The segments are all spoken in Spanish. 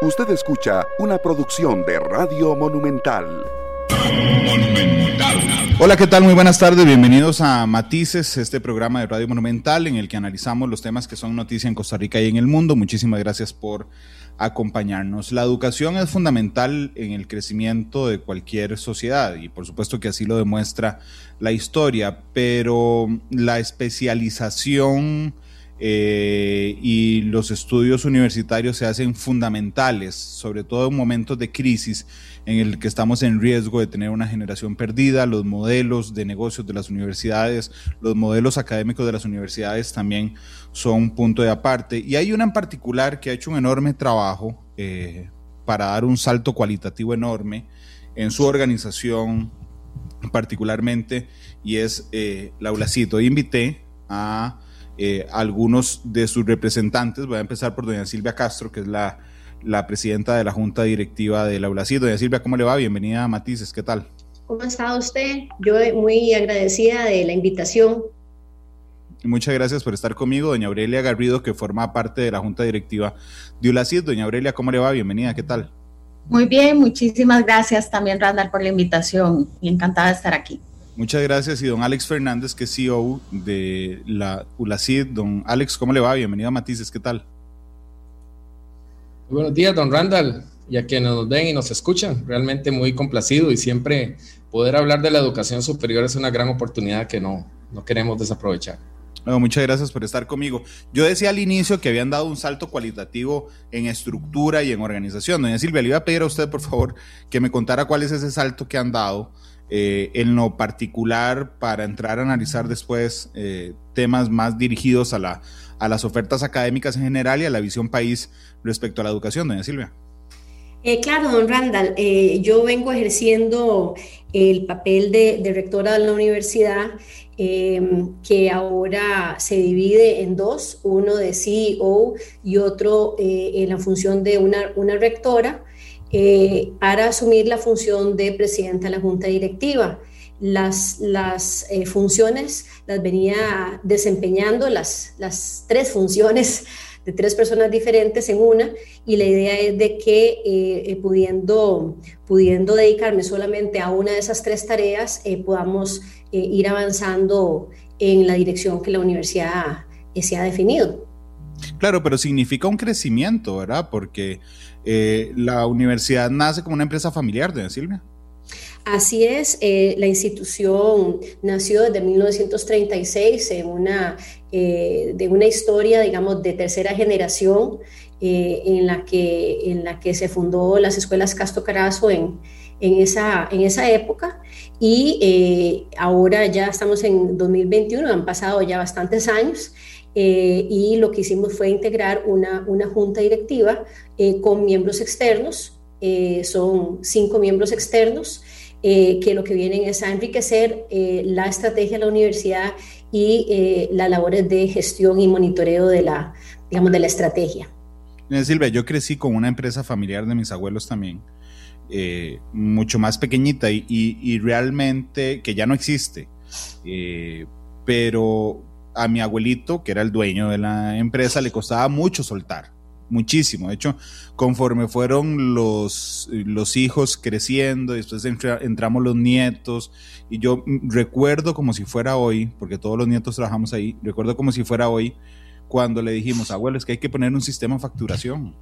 Usted escucha una producción de Radio Monumental. Hola, ¿qué tal? Muy buenas tardes. Bienvenidos a Matices, este programa de Radio Monumental en el que analizamos los temas que son noticia en Costa Rica y en el mundo. Muchísimas gracias por acompañarnos. La educación es fundamental en el crecimiento de cualquier sociedad y por supuesto que así lo demuestra la historia, pero la especialización eh, y los estudios universitarios se hacen fundamentales, sobre todo en momentos de crisis en el que estamos en riesgo de tener una generación perdida, los modelos de negocios de las universidades, los modelos académicos de las universidades también son un punto de aparte. Y hay una en particular que ha hecho un enorme trabajo eh, para dar un salto cualitativo enorme en su organización particularmente, y es eh, la ULACIT. invité a eh, algunos de sus representantes. Voy a empezar por doña Silvia Castro, que es la, la presidenta de la Junta Directiva de la ULACID. Doña Silvia, ¿cómo le va? Bienvenida a Matices, ¿qué tal? ¿Cómo ha estado usted? Yo muy agradecida de la invitación. Muchas gracias por estar conmigo, doña Aurelia Garrido, que forma parte de la Junta Directiva de ULACID. Doña Aurelia, ¿cómo le va? Bienvenida, ¿qué tal? Muy bien, muchísimas gracias también, Randall, por la invitación y encantada de estar aquí. Muchas gracias. Y don Alex Fernández, que es CEO de la ULACID. Don Alex, ¿cómo le va? Bienvenido a Matices, ¿qué tal? Muy buenos días, don Randall, y a quienes nos ven y nos escuchan. Realmente muy complacido y siempre poder hablar de la educación superior es una gran oportunidad que no, no queremos desaprovechar. muchas gracias por estar conmigo. Yo decía al inicio que habían dado un salto cualitativo en estructura y en organización. Doña Silvia, le iba a pedir a usted, por favor, que me contara cuál es ese salto que han dado eh, en lo particular para entrar a analizar después eh, temas más dirigidos a, la, a las ofertas académicas en general y a la visión país respecto a la educación, doña Silvia. Eh, claro, don Randall, yo vengo ejerciendo el papel de, rectora de la universidad, que ahora se divide en dos, uno de CEO y otro en la función de una, una rectora. Eh, para asumir la función de presidenta de la Junta Directiva. Las, las eh, funciones las venía desempeñando, las, las tres funciones de tres personas diferentes en una y la idea es de que eh, pudiendo, pudiendo dedicarme solamente a una de esas tres tareas podamos ir avanzando en la dirección que la universidad se ha definido. Claro, pero significa un crecimiento, ¿verdad? Porque eh, la universidad nace como una empresa familiar, doña Silvia. Así es, eh, la institución nació desde 1936 en una, eh, de una historia, digamos, de tercera generación en, la que, en la que se fundó las escuelas Casto Carazo en, en, esa, en esa época y ahora ya estamos en 2021, han pasado ya bastantes años eh, y lo que hicimos fue integrar una, una junta directiva eh, con miembros externos, eh, son cinco miembros externos, que lo que vienen es a enriquecer la estrategia de la universidad y las labores de gestión y monitoreo de la, digamos, de la estrategia. Silvia, yo crecí con una empresa familiar de mis abuelos también, mucho más pequeñita y, y, realmente que ya no existe, pero a mi abuelito, que era el dueño de la empresa, le costaba mucho soltar, muchísimo. De hecho, conforme fueron los, los hijos creciendo, después entramos los nietos, y yo recuerdo como si fuera hoy, porque todos los nietos trabajamos ahí, recuerdo como si fuera hoy, cuando le dijimos, abuelo, es que hay que poner un sistema de facturación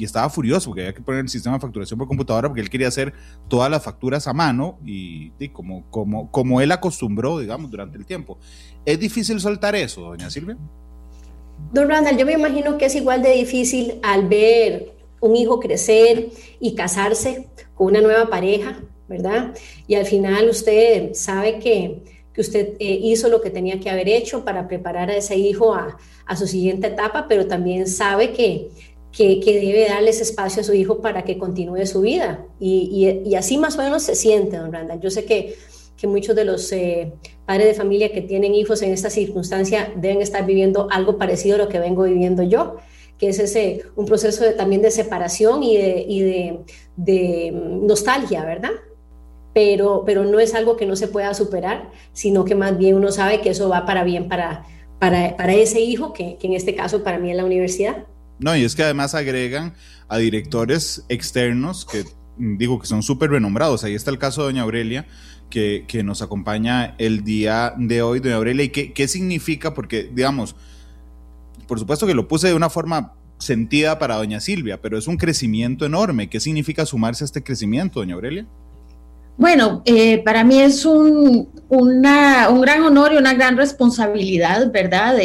y estaba furioso porque había que poner el sistema de facturación por computadora porque él quería hacer todas las facturas a mano y, como, como, como él acostumbró, digamos, durante el tiempo. ¿Es difícil soltar eso, doña Silvia? Don Randall, yo me imagino que es igual de difícil al ver un hijo crecer y casarse con una nueva pareja, ¿verdad? Y al final usted sabe que, que usted eh, hizo lo que tenía que haber hecho para preparar a ese hijo a, a su siguiente etapa, pero también sabe que que, debe darles espacio a su hijo para que continúe su vida. Y, así más o menos se siente, don Randall. Yo sé que, que muchos de los eh, padres de familia que tienen hijos en esta circunstancia deben estar viviendo algo parecido a lo que vengo viviendo yo, que es ese, un proceso también de separación y de, de, nostalgia, ¿verdad? Pero, pero no es algo que no se pueda superar, sino que más bien uno sabe que eso va para bien para, para, para ese hijo, que, que en este caso para mí es la universidad. No, y es que además agregan a directores externos que mm, digo que son súper renombrados. Ahí está el caso de doña Aurelia, que, nos acompaña el día de hoy, doña Aurelia. ¿Y qué, qué significa? Porque, digamos, por supuesto que lo puse de una forma sentida para doña Silvia, pero es un crecimiento enorme. ¿Qué significa sumarse a este crecimiento, doña Aurelia? Bueno, eh, para mí es un, un gran honor y una gran responsabilidad, ¿verdad?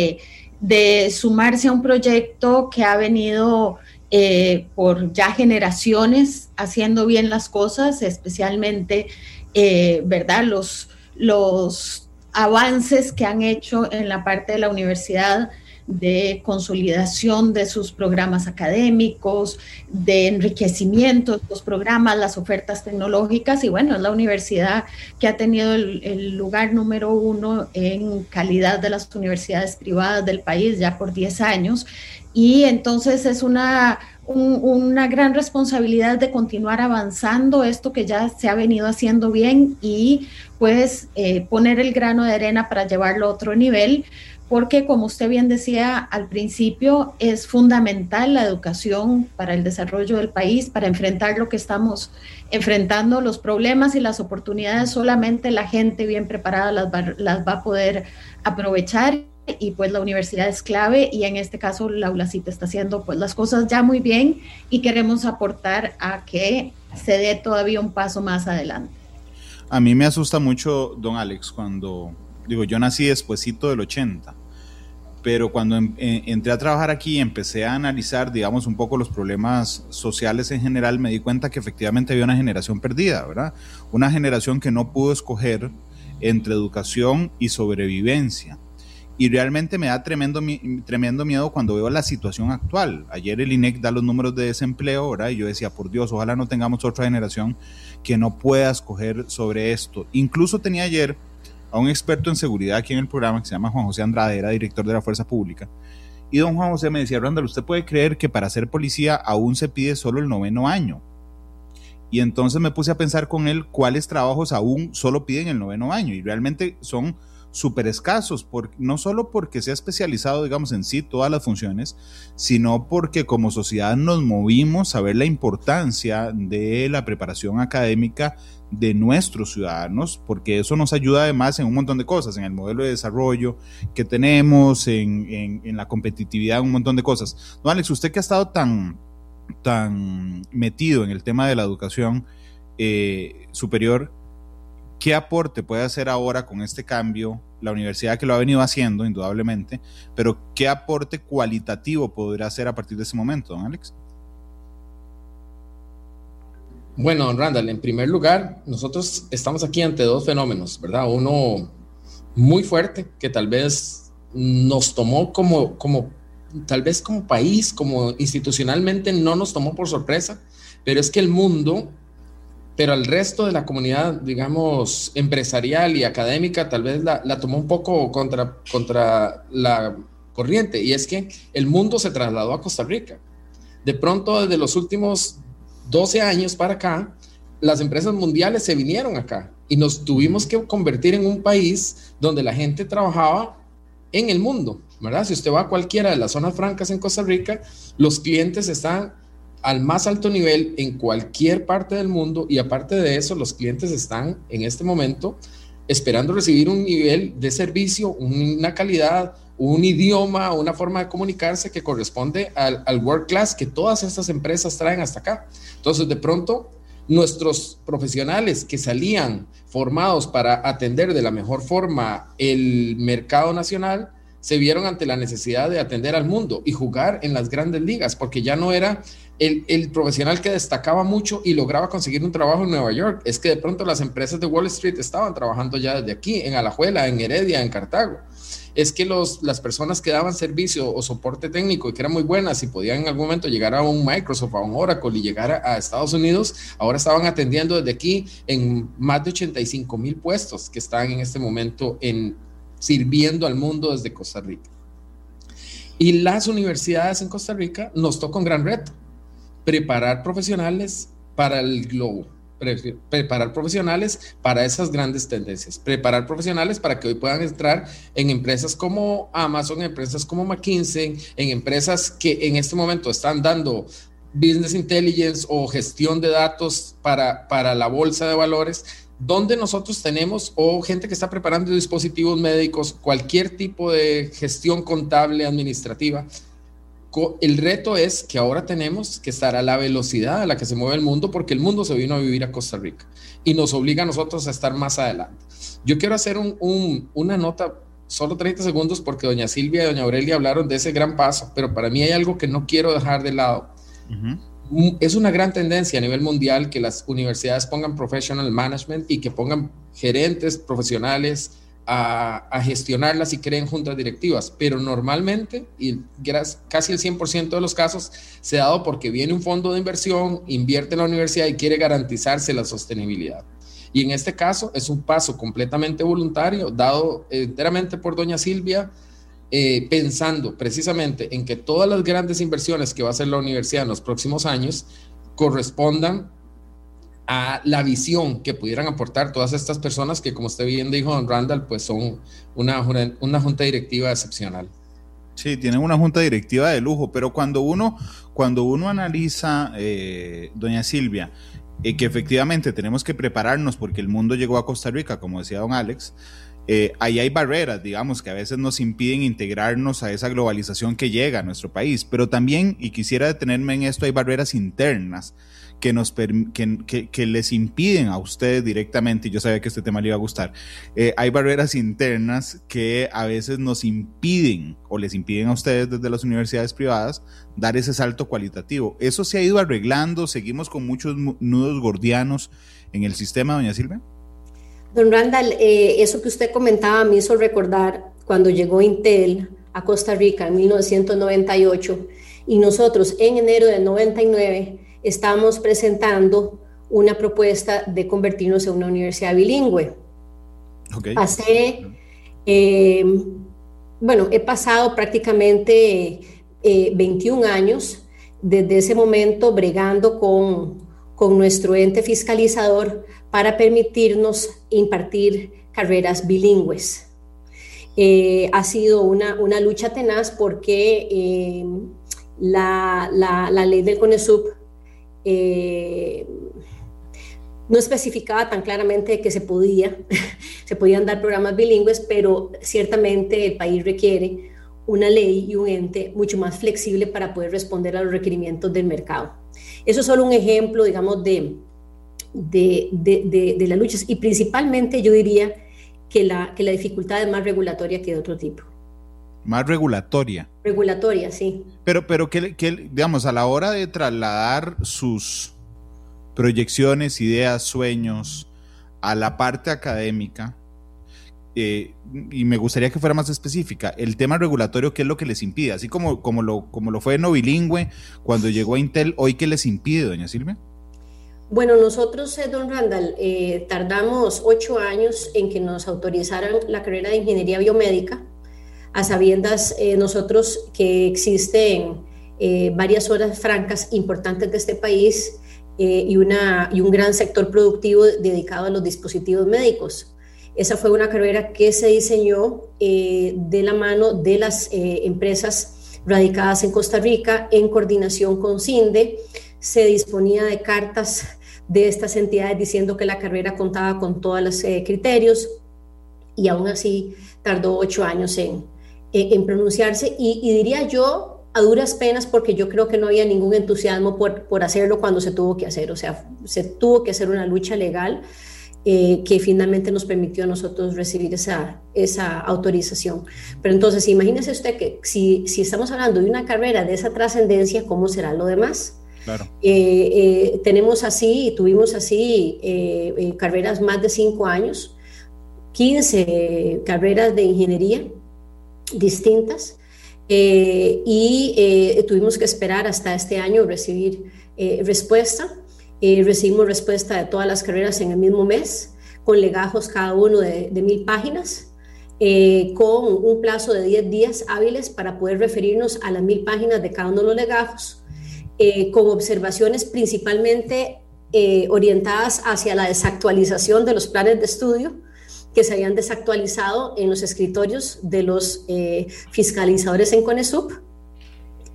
De sumarse a un proyecto que ha venido eh, por ya generaciones haciendo bien las cosas, especialmente, eh, ¿verdad? Los, los avances que han hecho en la parte de la universidad de consolidación de sus programas académicos, de enriquecimiento de los programas, las ofertas tecnológicas. Y bueno, es la universidad que ha tenido el, lugar número uno en calidad de las universidades privadas del país ya por 10 años. Y entonces es una, una gran responsabilidad de continuar avanzando esto que ya se ha venido haciendo bien y pues eh, poner el grano de arena para llevarlo a otro nivel porque como usted bien decía al principio, es fundamental la educación para el desarrollo del país, para enfrentar lo que estamos enfrentando, los problemas y las oportunidades, solamente la gente bien preparada las va, a poder aprovechar y pues la universidad es clave y en este caso la ULACIT está haciendo pues las cosas ya muy bien y queremos aportar a que se dé todavía un paso más adelante. A mí me asusta mucho, don Alex, cuando digo, yo nací despuesito del 80, pero cuando em, eh, entré a trabajar aquí y empecé a analizar, digamos, un poco los problemas sociales en general, me di cuenta que efectivamente había una generación perdida, ¿verdad? Una generación que no pudo escoger entre educación y sobrevivencia. Y realmente me da tremendo, tremendo miedo cuando veo la situación actual. Ayer el INEC da los números de desempleo, ¿verdad? Y yo decía, por Dios, ojalá no tengamos otra generación que no pueda escoger sobre esto. Incluso tenía ayer a un experto en seguridad aquí en el programa que se llama Juan José Andrade, era director de la Fuerza Pública. Y don Juan José me decía, Randall, usted puede creer que para ser policía aún se pide solo el noveno año. Y entonces me puse a pensar con él cuáles trabajos aún solo piden el noveno año. Y realmente son súper escasos, no solo porque se ha especializado, digamos, en sí todas las funciones, sino porque como sociedad nos movimos a ver la importancia de la preparación académica de nuestros ciudadanos, porque eso nos ayuda además en un montón de cosas, en el modelo de desarrollo que tenemos, en, la competitividad, un montón de cosas. Don Alex, usted que ha estado tan, tan metido en el tema de la educación eh, superior, ¿Qué aporte puede hacer ahora con este cambio la universidad que lo ha venido haciendo, indudablemente, pero qué aporte cualitativo podrá hacer a partir de ese momento, don Alex? Bueno, Randall, en primer lugar, nosotros estamos aquí ante dos fenómenos, ¿verdad? Uno muy fuerte, que tal vez nos tomó como, como, tal vez como país, como institucionalmente no nos tomó por sorpresa, pero es que el mundo pero al resto de la comunidad, digamos, empresarial y académica, tal vez la, tomó un poco contra, contra la corriente, y es que el mundo se trasladó a Costa Rica. De pronto, desde los últimos 12 años para acá, las empresas mundiales se vinieron acá y nos tuvimos que convertir en un país donde la gente trabajaba en el mundo, ¿verdad? Si usted va a cualquiera de las zonas francas en Costa Rica, los clientes están al más alto nivel en cualquier parte del mundo y aparte de eso, los clientes están en este momento esperando recibir un nivel de servicio, una calidad, un idioma, una forma de comunicarse que corresponde al, al world class que todas estas empresas traen hasta acá. Entonces, de pronto, nuestros profesionales que salían formados para atender de la mejor forma el mercado nacional, se vieron ante la necesidad de atender al mundo y jugar en las grandes ligas, porque ya no era el, profesional que destacaba mucho y lograba conseguir un trabajo en Nueva York. Es que de pronto las empresas de Wall Street estaban trabajando ya desde aquí, en Alajuela, en Heredia, en Cartago. Es que los, las personas que daban servicio o soporte técnico y que eran muy buenas y podían en algún momento llegar a un Microsoft, a un Oracle y llegar a, a Estados Unidos, ahora estaban atendiendo desde aquí en más de 85 mil puestos que están en este momento en, sirviendo al mundo desde Costa Rica. Y las universidades en Costa Rica nos toca un gran reto, preparar profesionales para el globo, preparar profesionales para esas grandes tendencias, preparar profesionales para que hoy puedan entrar en empresas como Amazon, empresas como McKinsey, en empresas que en este momento están dando business intelligence o gestión de datos para, para la bolsa de valores, donde nosotros tenemos o gente que está preparando dispositivos médicos, cualquier tipo de gestión contable, administrativa, el reto es que ahora tenemos que estar a la velocidad a la que se mueve el mundo porque el mundo se vino a vivir a Costa Rica y nos obliga a nosotros a estar más adelante. Yo quiero hacer una nota, solo 30 segundos, porque doña Silvia y doña Aurelia hablaron de ese gran paso, pero para mí hay algo que no quiero dejar de lado. Es una gran tendencia a nivel mundial que las universidades pongan professional management y que pongan gerentes profesionales, a, gestionarlas y creen juntas directivas, pero normalmente, y casi el 100% de los casos, se ha dado porque viene un fondo de inversión, invierte en la universidad y quiere garantizarse la sostenibilidad. Y en este caso es un paso completamente voluntario, dado enteramente por doña Silvia, eh, pensando precisamente en que todas las grandes inversiones que va a hacer la universidad en los próximos años correspondan a la visión que pudieran aportar todas estas personas que, como usted bien dijo, don Randall, pues son una, una junta directiva excepcional. Sí, tienen una junta directiva de lujo, pero cuando uno, cuando uno analiza, eh, doña Silvia, eh, que efectivamente tenemos que prepararnos porque el mundo llegó a Costa Rica, como decía don Alex, eh, ahí hay barreras, digamos, que a veces nos impiden integrarnos a esa globalización que llega a nuestro país, pero también, y quisiera detenerme en esto, hay barreras internas que, nos que, que, les impiden a ustedes directamente, y yo sabía que este tema le iba a gustar, eh, hay barreras internas que a veces nos impiden o les impiden a ustedes desde las universidades privadas dar ese salto cualitativo. Eso se ha ido arreglando, seguimos con muchos nudos gordianos en el sistema, doña Silvia. Don Randall, eh, eso que usted comentaba me hizo recordar cuando llegó Intel a Costa Rica en 1998 y nosotros en enero del 99 estamos presentando una propuesta de convertirnos en una universidad bilingüe. Pasé, eh, bueno, he pasado prácticamente 21 eh, años desde ese momento bregando con, con nuestro ente fiscalizador para permitirnos impartir carreras bilingües. Eh, ha sido una, una, lucha tenaz porque la, la, la, ley del CONESUB eh, no especificaba tan claramente que se podía, se podían dar programas bilingües, pero ciertamente el país requiere una ley y un ente mucho más flexible para poder responder a los requerimientos del mercado. Eso es solo un ejemplo, digamos, de, de, de, de las luchas y principalmente yo diría que la, que la dificultad es más regulatoria que de otro tipo. Más regulatoria. Regulatoria, sí. Pero, pero que, digamos, a la hora de trasladar sus proyecciones, ideas, sueños a la parte académica, eh, y me gustaría que fuera más específica, el tema regulatorio, ¿qué es lo que les impide? Así como, como, lo, como lo fue no bilingüe cuando llegó a Intel, ¿hoy qué les impide, doña Silvia? Bueno, nosotros, eh, don Randall, eh, tardamos ocho años en que nos autorizaran la carrera de ingeniería biomédica a sabiendas eh, nosotros que existen eh, varias horas francas importantes de este país eh, y, una, y un gran sector productivo dedicado a los dispositivos médicos. Esa fue una carrera que se diseñó de la mano de las empresas radicadas en Costa Rica en coordinación con CINDE. Se disponía de cartas de estas entidades diciendo que la carrera contaba con todos los criterios y aún así tardó ocho años en, eh, en pronunciarse y, diría yo a duras penas porque yo creo que no había ningún entusiasmo por, por hacerlo cuando se tuvo que hacer, o sea, se tuvo que hacer una lucha legal eh, que finalmente nos permitió a nosotros recibir esa, esa autorización. Pero entonces, imagínese usted que si, si estamos hablando de una carrera de esa trascendencia, ¿cómo será lo demás? Claro. Eh, tenemos así, tuvimos así carreras más de cinco años, 15 carreras de ingeniería, distintas eh, y eh, tuvimos que esperar hasta este año recibir eh, respuesta. recibimos respuesta de todas las carreras en el mismo mes, con legajos cada uno de, mil páginas, con un plazo de 10 días hábiles para poder referirnos a las mil páginas de cada uno de los legajos, con observaciones principalmente orientadas hacia la desactualización de los planes de estudio que se habían desactualizado en los escritorios de los eh, fiscalizadores en CONESUP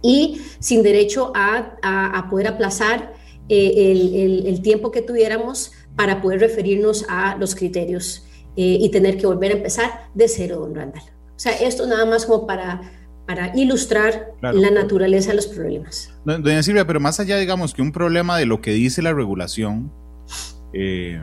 y sin derecho a, poder aplazar eh, el, tiempo que tuviéramos para poder referirnos a los criterios y tener que volver a empezar de cero, don Randall. O sea, esto nada más como para para ilustrar la naturaleza de los problemas. Doña Silvia, pero más allá, digamos, que un problema de lo que dice la regulación, eh,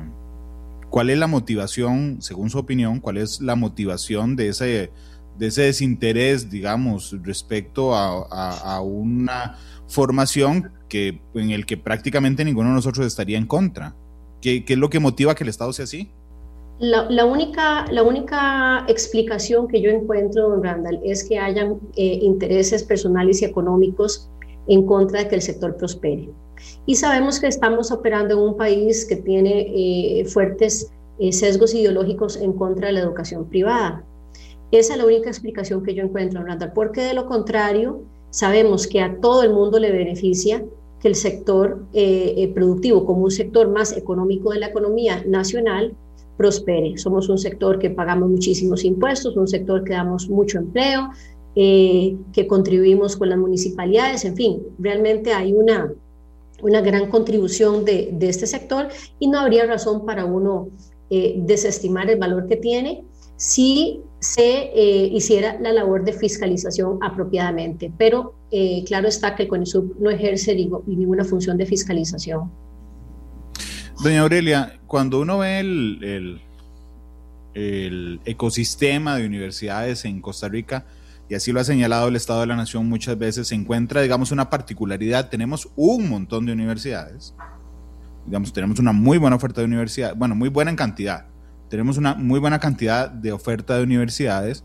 ¿cuál es la motivación, según su opinión, cuál es la motivación de ese, de ese desinterés, digamos, respecto a, una formación que, en el que prácticamente ninguno de nosotros estaría en contra? ¿Qué, ¿Qué es lo que motiva que el Estado sea así? La, única, la única explicación que yo encuentro, don Randall, es que hayan eh, intereses personales y económicos en contra de que el sector prospere. Y sabemos que estamos operando en un país que tiene eh, fuertes eh, sesgos ideológicos en contra de la educación privada. Esa es la única explicación que yo encuentro, Randall, porque de lo contrario, sabemos que a todo el mundo le beneficia que el sector productivo, como un sector más económico de la economía nacional, prospere. Somos un sector que pagamos muchísimos impuestos, un sector que damos mucho empleo, eh, que contribuimos con las municipalidades, en fin, realmente hay una, una gran contribución de, este sector y no habría razón para uno eh, desestimar el valor que tiene si se eh, hiciera la labor de fiscalización apropiadamente. Pero claro está que el CONISUB no ejerce ninguna función de fiscalización. Doña Aurelia, cuando uno ve el, ecosistema de universidades en Costa Rica, y así lo ha señalado el Estado de la Nación muchas veces, se encuentra, digamos, una particularidad. Tenemos un montón de universidades, digamos, tenemos una muy buena oferta de universidades, bueno, muy buena en cantidad. Tenemos una muy buena cantidad de oferta de universidades,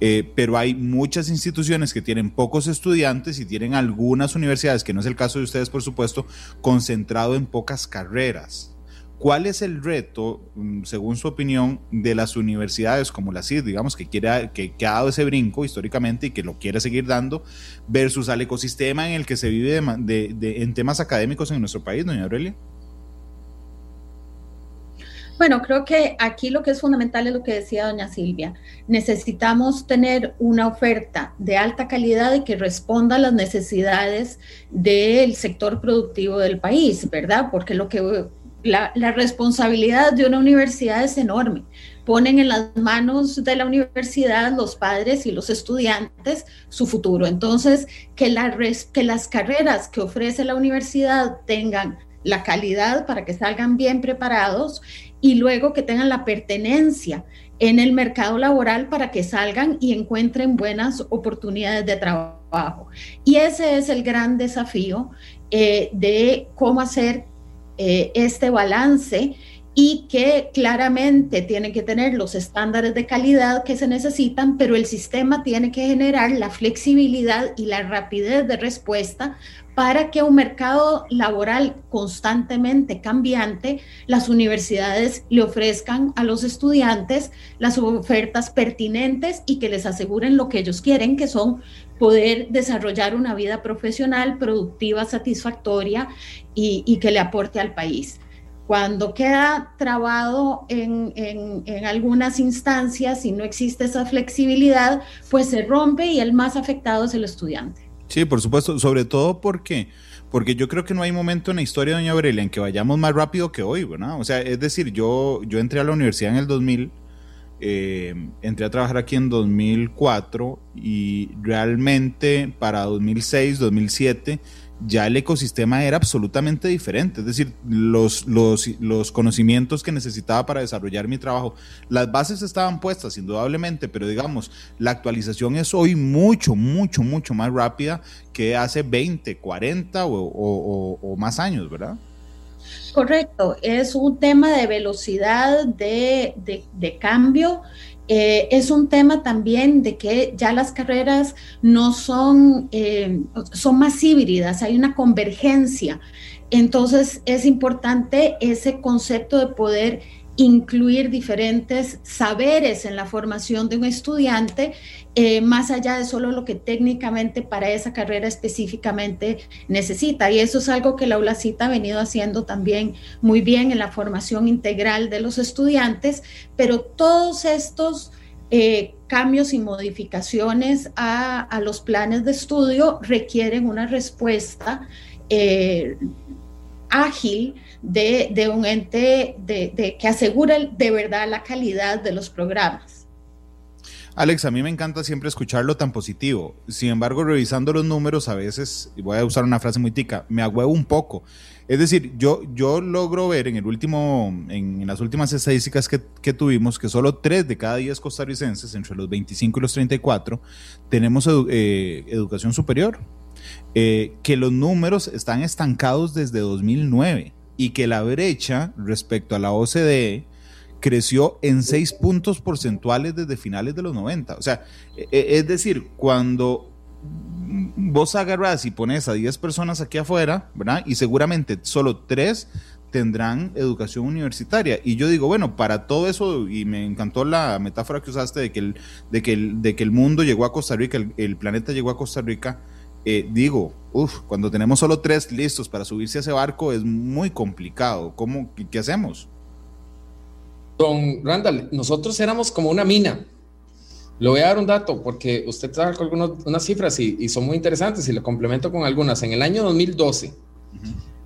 eh, pero hay muchas instituciones que tienen pocos estudiantes y tienen algunas universidades, que no es el caso de ustedes, por supuesto, concentrado en pocas carreras. ¿Cuál es el reto, mm, según su opinión, de las universidades como la CID, digamos, que, quiere, que, ha dado ese brinco históricamente y que lo quiere seguir dando, versus al ecosistema en el que se vive en temas académicos en nuestro país, doña Aurelia? Bueno, creo que aquí lo que es fundamental es lo que decía doña Silvia. Necesitamos tener una oferta de alta calidad y que responda a las necesidades del sector productivo del país, ¿verdad? Porque lo que la, responsabilidad de una universidad es enorme. Ponen en las manos de la universidad los padres y los estudiantes su futuro. Entonces, que, la, que las carreras que ofrece la universidad tengan la calidad para que salgan bien preparados y luego que tengan la pertenencia en el mercado laboral para que salgan y encuentren buenas oportunidades de trabajo. Y ese es el gran desafío eh, de cómo hacer eh, este balance y que claramente tiene que tener los estándares de calidad que se necesitan, pero el sistema tiene que generar la flexibilidad y la rapidez de respuesta para que un mercado laboral constantemente cambiante, las universidades le ofrezcan a los estudiantes las ofertas pertinentes y que les aseguren lo que ellos quieren, que son poder desarrollar una vida profesional productiva, satisfactoria y, que le aporte al país. Cuando queda trabado en, en, algunas instancias y no existe esa flexibilidad, pues se rompe y el más afectado es el estudiante. Sí, por supuesto, sobre todo porque, porque yo creo que no hay momento en la historia, doña Aurelia, en que vayamos más rápido que hoy, ¿verdad? O sea, es decir, yo, yo entré a la universidad en el 2000, eh, entré a trabajar aquí en 2004 y realmente para 2006, 2007 ya el ecosistema era absolutamente diferente. Es decir, los, los, los, conocimientos que necesitaba para desarrollar mi trabajo, las bases estaban puestas, indudablemente, pero digamos, la actualización es hoy mucho, mucho, mucho más rápida que hace 20, 40 o, más años, ¿verdad? Correcto, es un tema de velocidad de, de, cambio eh, es un tema también de que ya las carreras no son, eh, son más híbridas, hay una convergencia. Entonces es importante ese concepto de poder incluir diferentes saberes en la formación de un estudiante, eh, más allá de solo lo que técnicamente para esa carrera específicamente necesita. Y eso es algo que la ULACITA ha venido haciendo también muy bien en la formación integral de los estudiantes, pero todos estos... Eh, cambios y modificaciones a, los planes de estudio requieren una respuesta eh, ágil de, un ente de, que asegure de verdad la calidad de los programas. Alex, a mí me encanta siempre escucharlo tan positivo. Sin embargo, revisando los números, a veces, y voy a usar una frase muy tica, me agüevo un poco. Es decir, yo, yo logro ver en el último, en, las últimas estadísticas que, que, tuvimos, que solo 3 de cada 10 costarricenses, entre los 25 y los 34, tenemos eh, educación superior. Eh, que los números están estancados desde 2009 y que la brecha respecto a la OCDE creció en 6 puntos porcentuales desde finales de los 90. O sea, e, e, es decir, cuando vos agarras y pones a 10 personas aquí afuera, ¿verdad? Y seguramente solo 3 tendrán educación universitaria. Y yo digo, bueno, para todo eso, y me encantó la metáfora que usaste de que el, de que el, de que el mundo llegó a Costa Rica, el planeta llegó a Costa Rica, eh, digo, uf, cuando tenemos solo tres listos para subirse a ese barco es muy complicado. ¿Cómo, qué, hacemos? Don Randall, nosotros éramos como una mina. Le voy a dar un dato porque usted trajo algunas unas cifras y, son muy interesantes y le complemento con algunas. En el año 2012,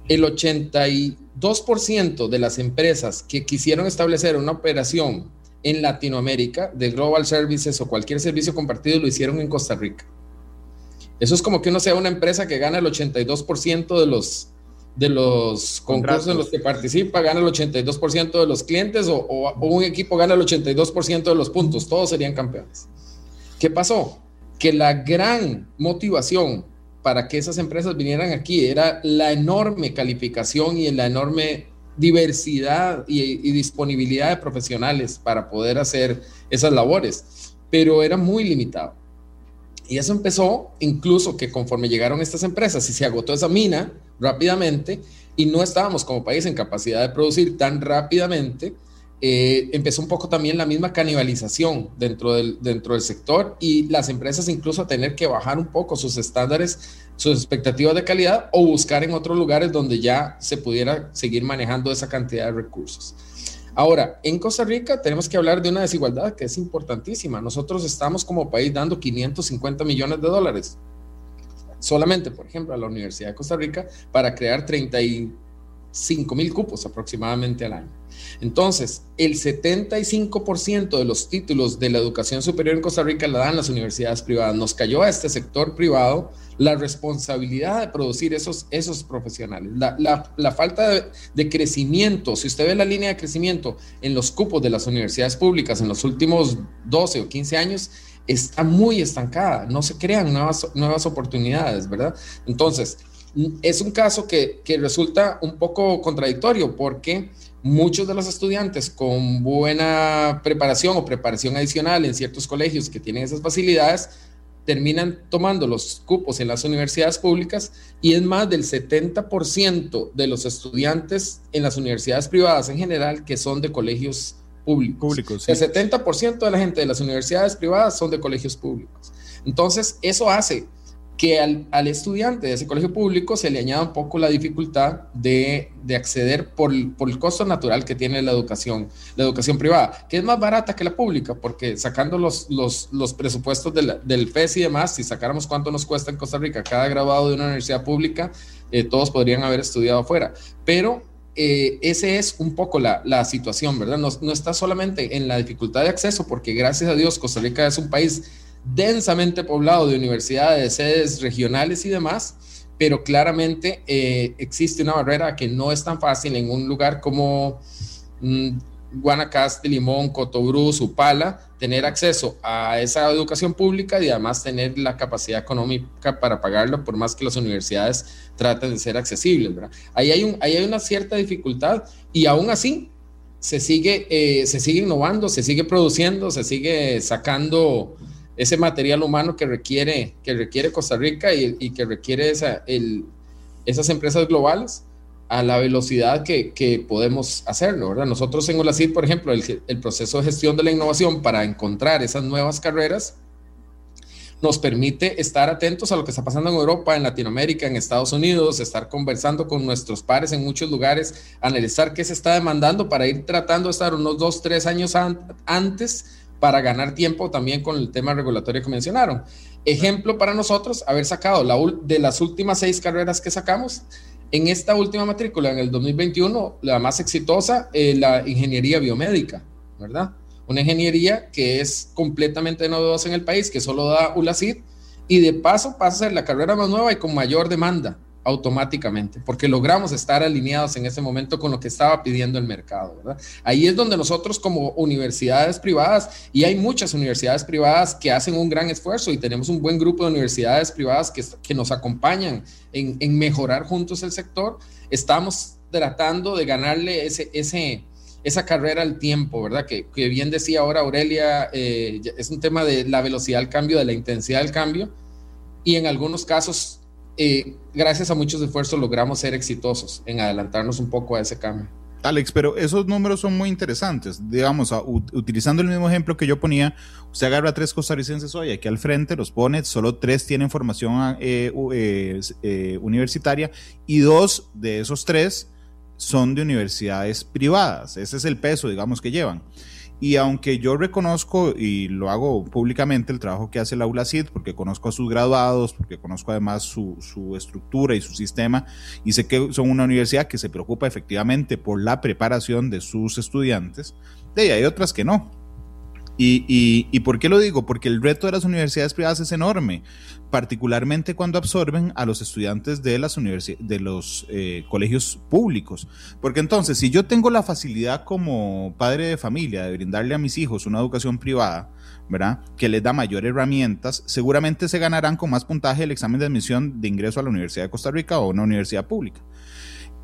el 82% de las empresas que quisieron establecer una operación en Latinoamérica de Global Services o cualquier servicio compartido lo hicieron en Costa Rica. Eso es como que uno sea una empresa que gana el 82% de los, de los concursos en los que participa, gana el 82% de los clientes o, un equipo gana el 82% de los puntos. Todos serían campeones. ¿Qué pasó? Que la gran motivación para que esas empresas vinieran aquí era la enorme calificación y la enorme diversidad y, disponibilidad de profesionales para poder hacer esas labores, pero era muy limitado. Y eso empezó incluso que conforme llegaron estas empresas y se agotó esa mina rápidamente y no estábamos como país en capacidad de producir tan rápidamente, eh, empezó un poco también la misma canibalización dentro del, dentro del sector y las empresas incluso a tener que bajar un poco sus estándares, sus expectativas de calidad o buscar en otros lugares donde ya se pudiera seguir manejando esa cantidad de recursos. Ahora, en Costa Rica tenemos que hablar de una desigualdad que es importantísima. Nosotros estamos como país dando 550 millones de dólares solamente, por ejemplo, a la Universidad de Costa Rica para crear 35 mil cupos aproximadamente al año. Entonces, el 75% de los títulos de la educación superior en Costa Rica la dan las universidades privadas. Nos cayó a este sector privado la responsabilidad de producir esos, esos profesionales. La, falta de, crecimiento, si usted ve la línea de crecimiento en los cupos de las universidades públicas en los últimos 12 o 15 años, está muy estancada. No se crean nuevas, nuevas oportunidades, ¿verdad? Entonces, es un caso que, que resulta un poco contradictorio porque muchos de los estudiantes con buena preparación o preparación adicional en ciertos colegios que tienen esas facilidades terminan tomando los cupos en las universidades públicas y es más del 70% de los estudiantes en las universidades privadas en general que son de colegios públicos. públicos El 70% de la gente de las universidades privadas son de colegios públicos. Entonces, eso hace que al, estudiante de ese colegio público se le añada un poco la dificultad de, acceder por, el costo natural que tiene la educación, la educación privada, que es más barata que la pública, porque sacando los, los, presupuestos del FES y demás, si sacáramos cuánto nos cuesta en Costa Rica cada graduado de una universidad pública, eh, todos podrían haber estudiado afuera. Pero eh, ese es un poco la, la situación, ¿verdad? No, no está solamente en la dificultad de acceso, porque gracias a Dios Costa Rica es un país densamente poblado de universidades, sedes regionales y demás, pero claramente eh, existe una barrera que no es tan fácil en un lugar como mm, Guanacaste, Limón, Cotobruz, Upala, tener acceso a esa educación pública y además tener la capacidad económica para pagarlo, por más que las universidades traten de ser accesibles. Ahí, hay un, ahí hay una cierta dificultad y aún así se sigue, eh, se sigue innovando, se sigue produciendo, se sigue sacando ese material humano que requiere, que requiere Costa Rica y, que requiere esa, el, esas empresas globales a la velocidad que, que, podemos hacerlo, ¿verdad? Nosotros en OLACID, por ejemplo, el, el, proceso de gestión de la innovación para encontrar esas nuevas carreras nos permite estar atentos a lo que está pasando en Europa, en Latinoamérica, en Estados Unidos, estar conversando con nuestros pares en muchos lugares, analizar qué se está demandando para ir tratando de estar unos dos, tres años antes para ganar tiempo también con el tema regulatorio que mencionaron. Ejemplo para nosotros, haber sacado la, de las últimas seis carreras que sacamos, en esta última matrícula, en el 2021, la más exitosa, eh, la ingeniería biomédica, ¿verdad? Una ingeniería que es completamente novedosa en el país, que solo da ULACID, y de paso pasa a ser la carrera más nueva y con mayor demanda automáticamente, porque logramos estar alineados en ese momento con lo que estaba pidiendo el mercado. Ahí es donde nosotros como universidades privadas, y hay muchas universidades privadas que hacen un gran esfuerzo y tenemos un buen grupo de universidades privadas que, que nos acompañan en, en, mejorar juntos el sector, estamos tratando de ganarle ese, ese, esa carrera al tiempo, ¿verdad? Que, que bien decía ahora Aurelia, eh, es un tema de la velocidad del cambio, de la intensidad del cambio, y en algunos casos eh, gracias a muchos esfuerzos logramos ser exitosos en adelantarnos un poco a ese cambio. Alex, pero esos números son muy interesantes. Digamos, utilizando el mismo ejemplo que yo ponía, usted agarra a tres costarricenses hoy aquí al frente, los pone, solo tres tienen formación eh, eh, universitaria y dos de esos tres son de universidades privadas. Ese es el peso, digamos, que llevan. Y aunque yo reconozco y lo hago públicamente el trabajo que hace la ULACID, porque conozco a sus graduados, porque conozco además su, su, estructura y su sistema, y sé que son una universidad que se preocupa efectivamente por la preparación de sus estudiantes, de ahí hay otras que no. Y, y, y, por qué lo digo? Porque el reto de las universidades privadas es enorme particularmente cuando absorben a los estudiantes de, las de los eh, colegios públicos. Porque entonces, si yo tengo la facilidad como padre de familia de brindarle a mis hijos una educación privada, ¿verdad? Que les da mayores herramientas, seguramente se ganarán con más puntaje el examen de admisión de ingreso a la Universidad de Costa Rica o una universidad pública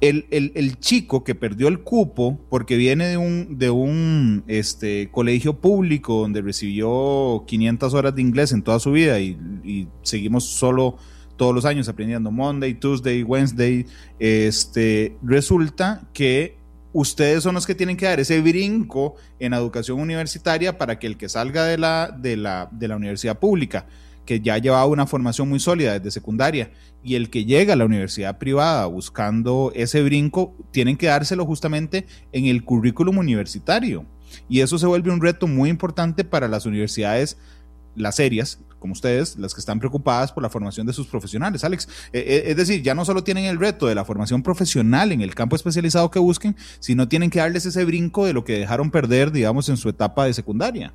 el, chico que perdió el cupo porque viene de un, de un este, colegio público donde recibió 500 horas de inglés en toda su vida y, seguimos solo todos los años aprendiendo Monday, Tuesday, Wednesday, este, resulta que ustedes son los que tienen que dar ese brinco en educación universitaria para que el que salga de la, de la, universidad pública que ya llevaba una formación muy sólida desde secundaria y el que llega a la universidad privada buscando ese brinco, tienen que dárselo justamente en el currículum universitario. Y eso se vuelve un reto muy importante para las universidades, las serias, como ustedes, las que están preocupadas por la formación de sus profesionales, Alex. Eh, eh, es decir, ya no solo tienen el reto de la formación profesional en el campo especializado que busquen, sino tienen que darles ese brinco de lo que dejaron perder, digamos, en su etapa de secundaria.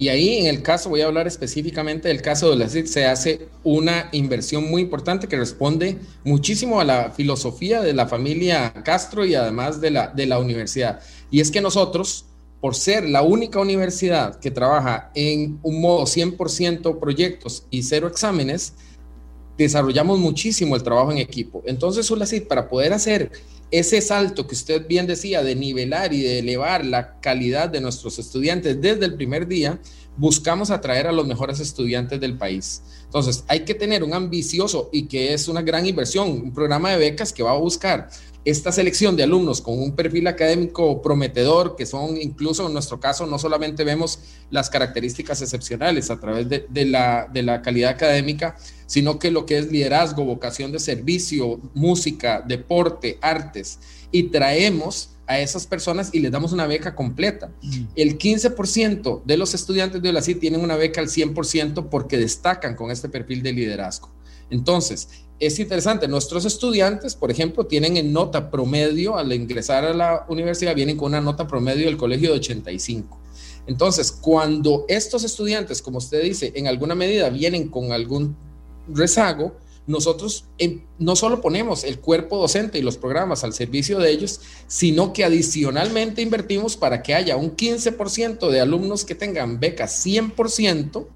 Y ahí en el caso, voy a hablar específicamente del caso de la CID, se hace una inversión muy importante que responde muchísimo a la filosofía de la familia Castro y además de la, de la universidad. Y es que nosotros, por ser la única universidad que trabaja en un modo 100% proyectos y cero exámenes, desarrollamos muchísimo el trabajo en equipo. Entonces, ULACID, para poder hacer ese salto que usted bien decía de nivelar y de elevar la calidad de nuestros estudiantes desde el primer día, buscamos atraer a los mejores estudiantes del país. Entonces, hay que tener un ambicioso y que es una gran inversión, un programa de becas que va a buscar esta selección de alumnos con un perfil académico prometedor, que son incluso en nuestro caso, no solamente vemos las características excepcionales a través de, la, de la calidad académica, sino que lo que es liderazgo, vocación de servicio, música, deporte, artes, y traemos a esas personas y les damos una beca completa. Mm. El 15% de los estudiantes de la CID tienen una beca al 100% porque destacan con este perfil de liderazgo. Entonces, es interesante, nuestros estudiantes, por ejemplo, tienen en nota promedio al ingresar a la universidad, vienen con una nota promedio del colegio de 85. Entonces, cuando estos estudiantes, como usted dice, en alguna medida vienen con algún rezago, nosotros no solo ponemos el cuerpo docente y los programas al servicio de ellos, sino que adicionalmente invertimos para que haya un 15% de alumnos que tengan becas 100%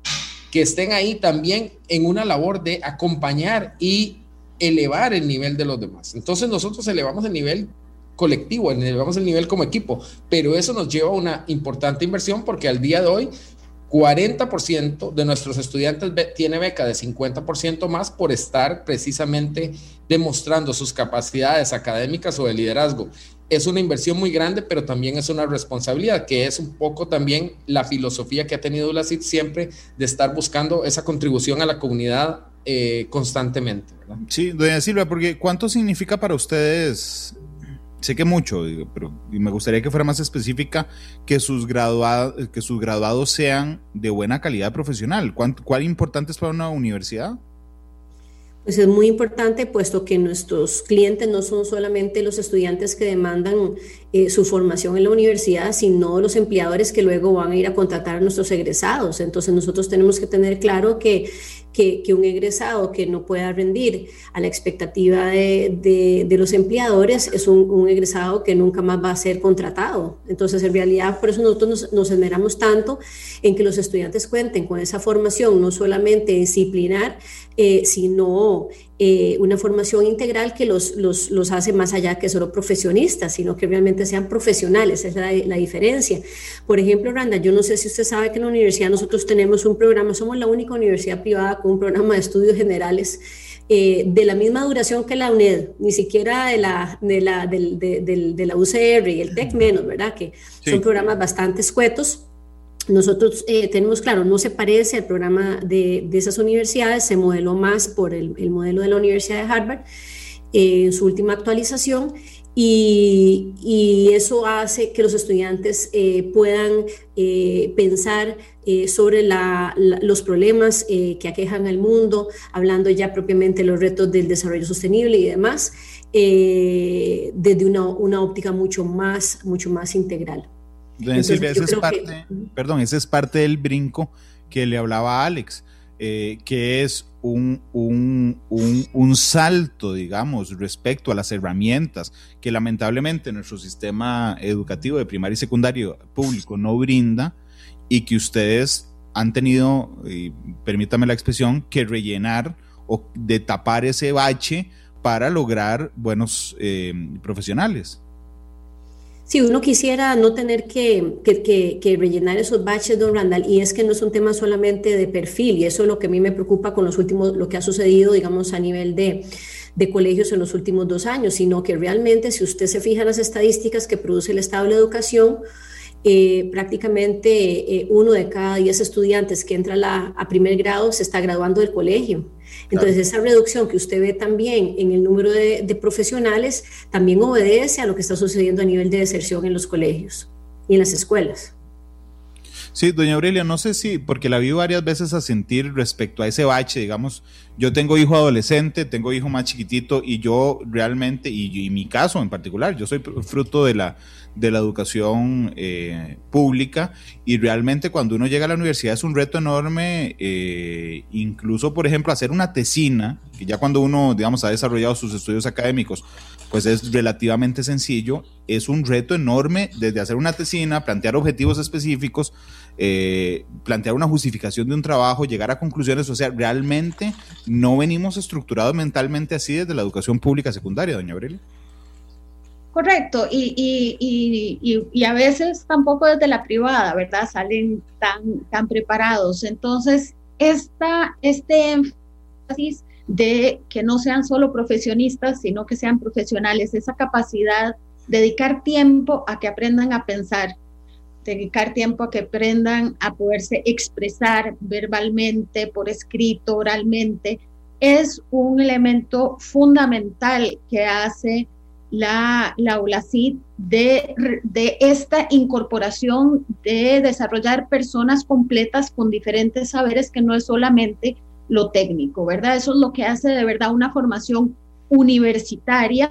que estén ahí también en una labor de acompañar y elevar el nivel de los demás. Entonces nosotros elevamos el nivel colectivo, elevamos el nivel como equipo, pero eso nos lleva a una importante inversión porque al día de hoy 40% de nuestros estudiantes tiene beca de 50% más por estar precisamente demostrando sus capacidades académicas o de liderazgo. Es una inversión muy grande, pero también es una responsabilidad, que es un poco también la filosofía que ha tenido la CIT siempre de estar buscando esa contribución a la comunidad eh, constantemente. Sí, doña Silvia, porque ¿cuánto significa para ustedes sé que mucho, pero me gustaría que fuera más específica que sus, graduados, que sus graduados sean de buena calidad profesional. ¿Cuál, ¿Cuál importante es para una universidad? Pues es muy importante puesto que nuestros clientes no son solamente los estudiantes que demandan eh, su formación en la universidad, sino los empleadores que luego van a ir a contratar a nuestros egresados. Entonces nosotros tenemos que tener claro que que, un egresado que no pueda rendir a la expectativa de, los empleadores es un, egresado que nunca más va a ser contratado. Entonces, en realidad, por eso nosotros nos, nos esmeramos tanto en que los estudiantes cuenten con esa formación, no solamente disciplinar, eh, sino eh, una formación integral que los, los, los, hace más allá que solo profesionistas, sino que realmente sean profesionales, esa es la, diferencia. Por ejemplo, Randa, yo no sé si usted sabe que en la universidad nosotros tenemos un programa, somos la única universidad privada con un programa de estudios generales eh, de la misma duración que la UNED, ni siquiera de la, de la, del, de, la UCR y el TEC menos, ¿verdad? Que son programas bastante escuetos nosotros eh, tenemos claro, no se parece al programa de, esas universidades, se modeló más por el, modelo de la Universidad de Harvard eh, en su última actualización y, eso hace que los estudiantes eh, puedan pensar sobre los problemas que aquejan al mundo, hablando ya propiamente de los retos del desarrollo sostenible y demás, desde una, una óptica mucho más, mucho más integral. Silvia, esa es parte, perdón, ese es parte del brinco que le hablaba a Alex, eh, que es un, un, un, salto, digamos, respecto a las herramientas que lamentablemente nuestro sistema educativo de primaria y secundario público no brinda y que ustedes han tenido, y permítame la expresión, que rellenar o de tapar ese bache para lograr buenos eh, profesionales. Si uno quisiera no tener que, que, rellenar esos baches, don Randall, y es que no es un tema solamente de perfil, y eso es lo que a mí me preocupa con los últimos, lo que ha sucedido, digamos, a nivel de, de colegios en los últimos dos años, sino que realmente, si usted se fija en las estadísticas que produce el Estado de Educación, eh, prácticamente eh, uno de cada diez estudiantes que entra a primer grado se está graduando del colegio. Entonces, esa reducción que usted ve también en el número de, profesionales también obedece a lo que está sucediendo a nivel de deserción en los colegios y en las escuelas. Sí, doña Aurelia, no sé si, porque la vi varias veces a sentir respecto a ese bache, digamos, yo tengo hijo adolescente, tengo hijo más chiquitito y yo realmente, y, y mi caso en particular, yo soy fruto de la, de la educación eh, pública. Y realmente cuando uno llega a la universidad es un reto enorme, eh, incluso por ejemplo hacer una tesina, que ya cuando uno digamos ha desarrollado sus estudios académicos, pues es relativamente sencillo, es un reto enorme desde hacer una tesina, plantear objetivos específicos, eh, plantear una justificación de un trabajo, llegar a conclusiones, o sea, realmente no venimos estructurados mentalmente así desde la educación pública secundaria, doña Aurelia. Correcto, y, y, y, y, a veces tampoco desde la privada, ¿verdad? Salen tan, tan preparados. Entonces, esta, este énfasis de que no sean solo profesionistas, sino que sean profesionales, esa capacidad, dedicar tiempo a que aprendan a pensar, dedicar tiempo a que aprendan a poderse expresar verbalmente, por escrito, oralmente, es un elemento fundamental que hace la, la ULACID de, de esta incorporación de desarrollar personas completas con diferentes saberes que no es solamente lo técnico, ¿verdad? Eso es lo que hace de verdad una formación universitaria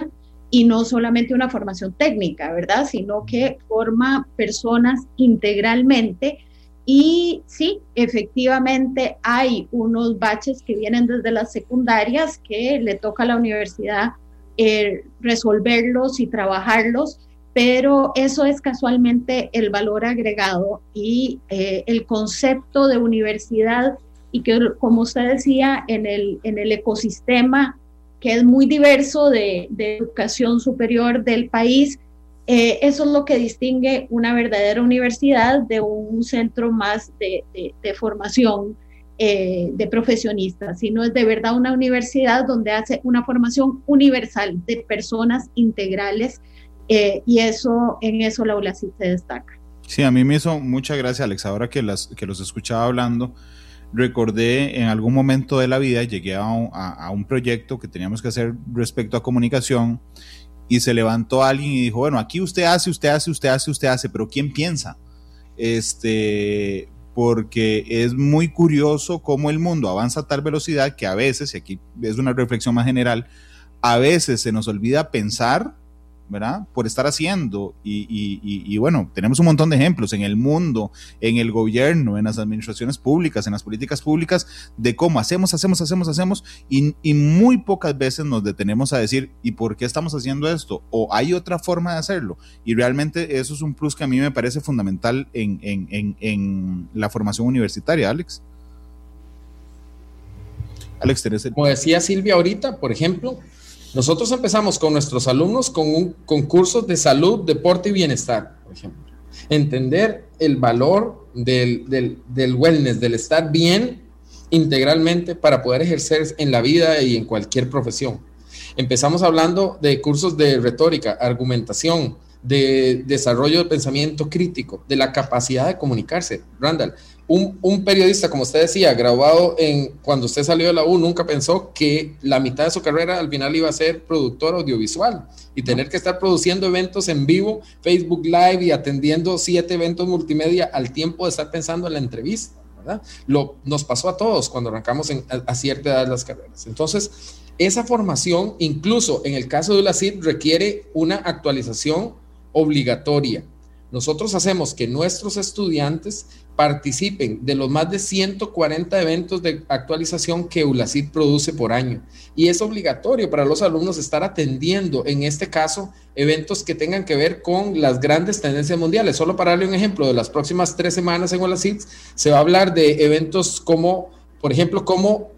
y no solamente una formación técnica, ¿verdad? Sino que forma personas integralmente. Y sí, efectivamente hay unos baches que vienen desde las secundarias que le toca a la universidad eh, resolverlos y trabajarlos, pero eso es casualmente el valor agregado y eh, el concepto de universidad y que, como usted decía, en el, en el ecosistema que es muy diverso de, de educación superior del país, Eh, eso es lo que distingue una verdadera universidad de un centro más de, formación eh, de profesionistas, sino es de verdad una universidad donde hace una formación universal de personas integrales eh, y eso en eso la ULACIT se destaca. Sí, a mí me hizo mucha gracia, Alex, ahora que, las, que los escuchaba hablando, recordé en algún momento de la vida, llegué a un, proyecto que teníamos que hacer respecto a comunicación y se levantó alguien y dijo, bueno, aquí usted hace, usted hace, usted hace, usted hace, pero ¿quién piensa? Este, porque es muy curioso cómo el mundo avanza a tal velocidad que a veces, y aquí es una reflexión más general, a veces se nos olvida pensar ¿verdad? Por estar haciendo. Y, bueno, tenemos un montón de ejemplos en el mundo, en el gobierno, en las administraciones públicas, en las políticas públicas, de cómo hacemos, hacemos, hacemos, hacemos, y, muy pocas veces nos detenemos a decir, ¿y por qué estamos haciendo esto? O hay otra forma de hacerlo. Y realmente eso es un plus que a mí me parece fundamental en, la formación universitaria, Alex. Alex, el... Como decía Silvia ahorita, por ejemplo, nosotros empezamos con nuestros alumnos con un concurso de salud, deporte y bienestar, por ejemplo. Entender el valor del, del, wellness, del estar bien integralmente para poder ejercer en la vida y en cualquier profesión. Empezamos hablando de cursos de retórica, argumentación, de desarrollo de pensamiento crítico, de la capacidad de comunicarse. Randall, un, periodista, como usted decía, graduado en cuando usted salió de la U, nunca pensó que la mitad de su carrera al final iba a ser productor audiovisual y tener que estar produciendo eventos en vivo, Facebook Live y atendiendo siete eventos multimedia al tiempo de estar pensando en la entrevista. ¿verdad? Lo, nos pasó a todos cuando arrancamos a, cierta edad las carreras. Entonces, esa formación, incluso en el caso de la CID, requiere una actualización obligatoria. Nosotros hacemos que nuestros estudiantes participen de los más de 140 eventos de actualización que ULACID produce por año. Y es obligatorio para los alumnos estar atendiendo, en este caso, eventos que tengan que ver con las grandes tendencias mundiales. Solo para darle un ejemplo, de las próximas tres semanas en ULACID se va a hablar de eventos como, por ejemplo, cómo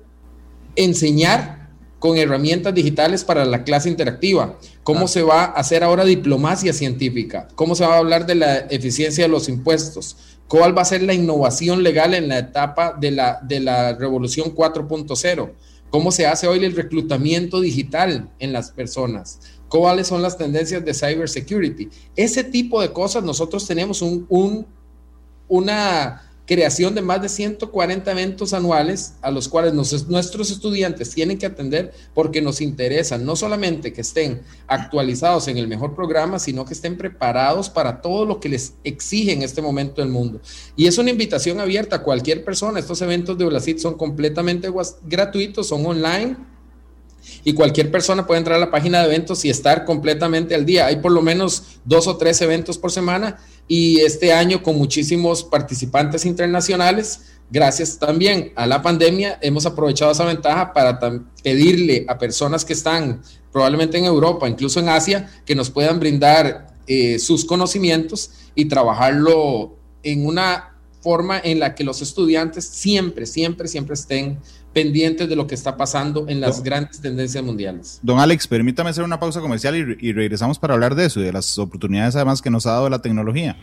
enseñar con herramientas digitales para la clase interactiva, cómo se va a hacer ahora diplomacia científica, cómo se va a hablar de la eficiencia de los impuestos, ¿Cuál va a ser la innovación legal en la etapa de la, de la revolución 4.0? ¿Cómo se hace hoy el reclutamiento digital en las personas? ¿Cuáles son las tendencias de cybersecurity? Ese tipo de cosas nosotros tenemos un, un, una creación de más de 140 eventos anuales a los cuales nuestros estudiantes tienen que atender porque nos interesa no solamente que estén actualizados en el mejor programa, sino que estén preparados para todo lo que les exige en este momento el mundo. Y es una invitación abierta a cualquier persona. Estos eventos de Blasit son completamente gratuitos, son online y cualquier persona puede entrar a la página de eventos y estar completamente al día. Hay por lo menos dos o tres eventos por semana y este año con muchísimos participantes internacionales. Gracias también a la pandemia hemos aprovechado esa ventaja para pedirle a personas que están probablemente en Europa, incluso en Asia, que nos puedan brindar eh, sus conocimientos y trabajarlo en una forma en la que los estudiantes siempre, siempre, siempre estén pendientes de lo que está pasando en las grandes tendencias mundiales. Don Alex, permítame hacer una pausa comercial y, regresamos para hablar de eso y de las oportunidades además que nos ha dado la tecnología.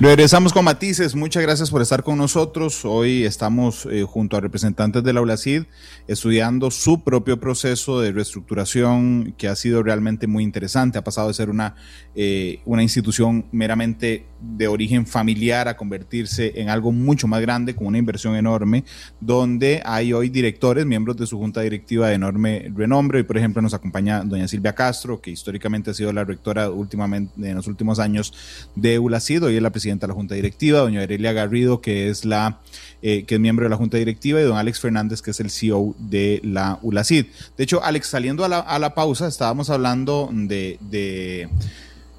Regresamos con Matices, muchas gracias por estar con nosotros. Hoy estamos eh, junto a representantes de la ULACID estudiando su propio proceso de reestructuración que ha sido realmente muy interesante. Ha pasado de ser una, eh, una institución meramente de origen familiar a convertirse en algo mucho más grande con una inversión enorme donde hay hoy directores, miembros de su junta directiva de enorme renombre. y por ejemplo, nos acompaña doña Silvia Castro, que históricamente ha sido la rectora últimamente, en los últimos años de ULACID. Hoy es la presidenta de la junta directiva. Doña Aurelia Garrido, que es, la, eh, que es miembro de la junta directiva. Y don Alex Fernández, que es el CEO de la ULACID. De hecho, Alex, saliendo a la, a la pausa, estábamos hablando de, de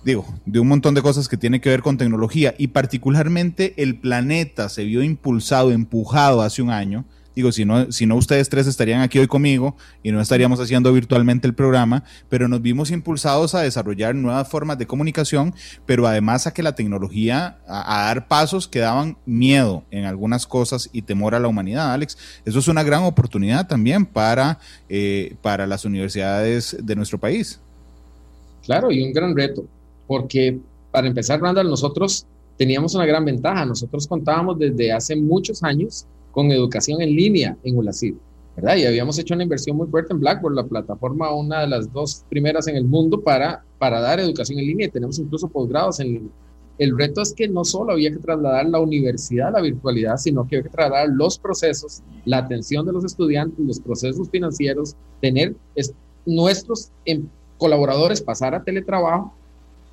digo, de un montón de cosas que tiene que ver con tecnología y particularmente el planeta se vio impulsado, empujado hace un año Digo, si no, si no ustedes tres estarían aquí hoy conmigo y no estaríamos haciendo virtualmente el programa, pero nos vimos impulsados a desarrollar nuevas formas de comunicación, pero además a que la tecnología, a, dar pasos que daban miedo en algunas cosas y temor a la humanidad, Alex. Eso es una gran oportunidad también para, eh, para las universidades de nuestro país. Claro, y un gran reto. Porque para empezar, Randall, nosotros teníamos una gran ventaja. Nosotros contábamos desde hace muchos años con educación en línea en ULACID, ¿verdad? Y habíamos hecho una inversión muy fuerte en Blackboard, la plataforma, una de las dos primeras en el mundo para, para dar educación en línea. Y tenemos incluso posgrados en línea. El reto es que no solo había que trasladar la universidad a la virtualidad, sino que había que trasladar los procesos, la atención de los estudiantes, los procesos financieros, tener nuestros em, colaboradores pasar a teletrabajo,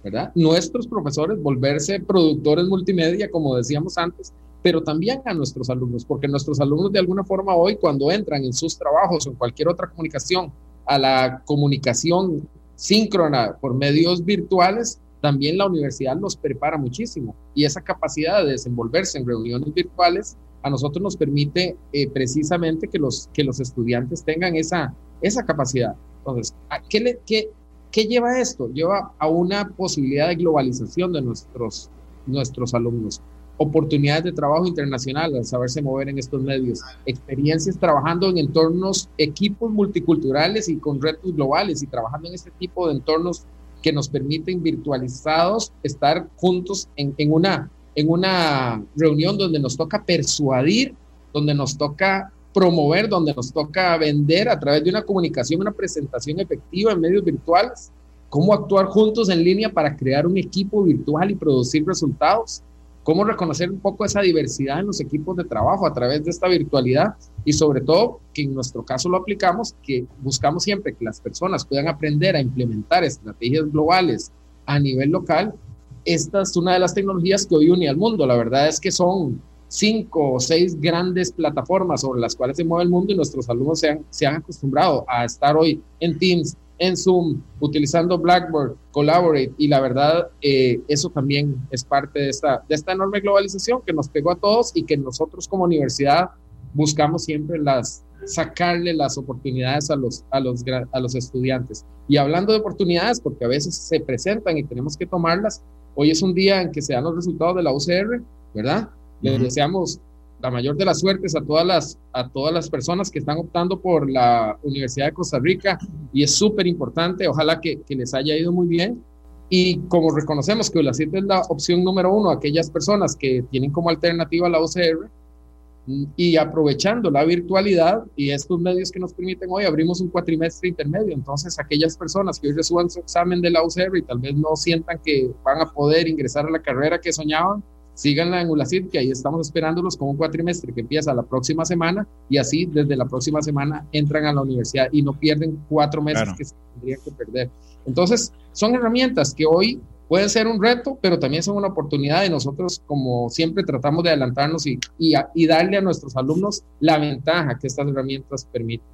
¿verdad? Nuestros profesores volverse productores multimedia, como decíamos antes, pero también a nuestros alumnos, porque nuestros alumnos de alguna forma hoy cuando entran en sus trabajos o en cualquier otra comunicación a la comunicación síncrona por medios virtuales, también la universidad los prepara muchísimo y esa capacidad de desenvolverse en reuniones virtuales a nosotros nos permite eh, precisamente que los, que los estudiantes tengan esa, esa capacidad. Entonces, ¿qué, le, qué, ¿qué lleva esto? Lleva a una posibilidad de globalización de nuestros, nuestros alumnos, oportunidades de trabajo internacional al saberse mover en estos medios, experiencias trabajando en entornos, equipos multiculturales y con retos globales y trabajando en este tipo de entornos que nos permiten virtualizados estar juntos en, en, una, en una reunión donde nos toca persuadir, donde nos toca promover, donde nos toca vender a través de una comunicación, una presentación efectiva en medios virtuales, cómo actuar juntos en línea para crear un equipo virtual y producir resultados cómo reconocer un poco esa diversidad en los equipos de trabajo a través de esta virtualidad y sobre todo que en nuestro caso lo aplicamos, que buscamos siempre que las personas puedan aprender a implementar estrategias globales a nivel local. Esta es una de las tecnologías que hoy une al mundo. La verdad es que son cinco o seis grandes plataformas sobre las cuales se mueve el mundo y nuestros alumnos se han, se han acostumbrado a estar hoy en Teams, en Zoom, utilizando Blackboard, Collaborate, y la verdad, eh, eso también es parte de esta, de esta enorme globalización que nos pegó a todos y que nosotros como universidad buscamos siempre las, sacarle las oportunidades a los, a, los, a los estudiantes. Y hablando de oportunidades, porque a veces se presentan y tenemos que tomarlas, hoy es un día en que se dan los resultados de la UCR, ¿verdad? Les deseamos la mayor de las suertes a todas las, a todas las personas que están optando por la Universidad de Costa Rica y es súper importante, ojalá que, que, les haya ido muy bien. Y como reconocemos que la CIT es la opción número uno, aquellas personas que tienen como alternativa la UCR, y aprovechando la virtualidad y estos medios que nos permiten hoy, abrimos un cuatrimestre intermedio. Entonces, aquellas personas que hoy reciban su examen de la UCR y tal vez no sientan que van a poder ingresar a la carrera que soñaban, síganla en ULACID, que ahí estamos esperándolos con un cuatrimestre que empieza la próxima semana y así desde la próxima semana entran a la universidad y no pierden cuatro meses que se tendrían que perder. Entonces, son herramientas que hoy pueden ser un reto, pero también son una oportunidad y nosotros, como siempre, tratamos de adelantarnos y, y, darle a nuestros alumnos la ventaja que estas herramientas permiten.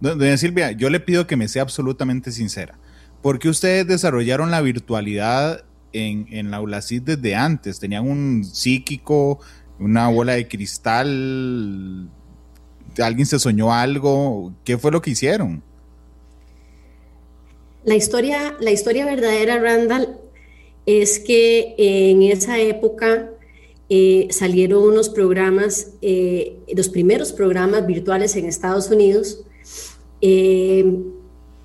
Doña Silvia, yo le pido que me sea absolutamente sincera. ¿Por qué ustedes desarrollaron la virtualidad en, en la ULACID desde antes. Tenían un psíquico, una bola de cristal. ¿Alguien se soñó algo? ¿Qué fue lo que hicieron? La historia, la historia verdadera, Randall, es que en esa época eh, salieron unos programas, eh, los primeros programas virtuales en Estados Unidos, eh,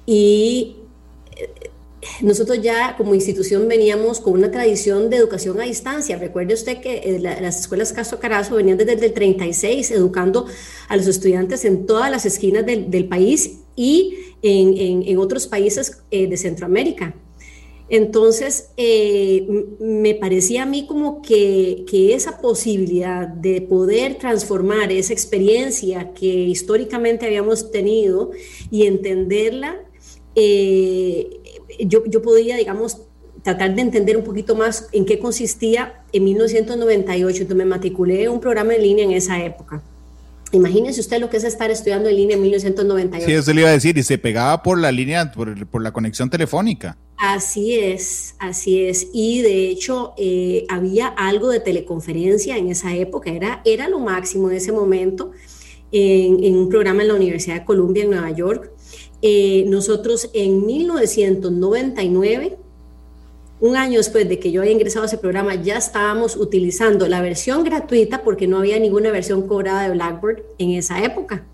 y nosotros ya como institución veníamos con una tradición de educación a distancia. Recuerde usted que eh, las escuelas Castro Carazo venían desde el 36 educando a los estudiantes en todas las esquinas del, país y en, otros países eh, de Centroamérica. Entonces, eh, me parecía a mí como que, que, esa posibilidad de poder transformar esa experiencia que históricamente habíamos tenido y entenderla eh, yo, yo podía, digamos, tratar de entender un poquito más en qué consistía en 1998. Entonces me matriculé en un programa en línea en esa época. Imagínese usted lo que es estar estudiando en línea en 1998. Sí, eso le iba a decir, y se pegaba por la línea, por, por la conexión telefónica. Así es, así es. Y de hecho eh, había algo de teleconferencia en esa época, era, era lo máximo en ese momento, en, en un programa en la Universidad de Columbia en Nueva York. Eh, nosotros en 1999, un año después de que yo haya ingresado a ese programa, ya estábamos utilizando la versión gratuita porque no había ninguna versión cobrada de Blackboard en esa época,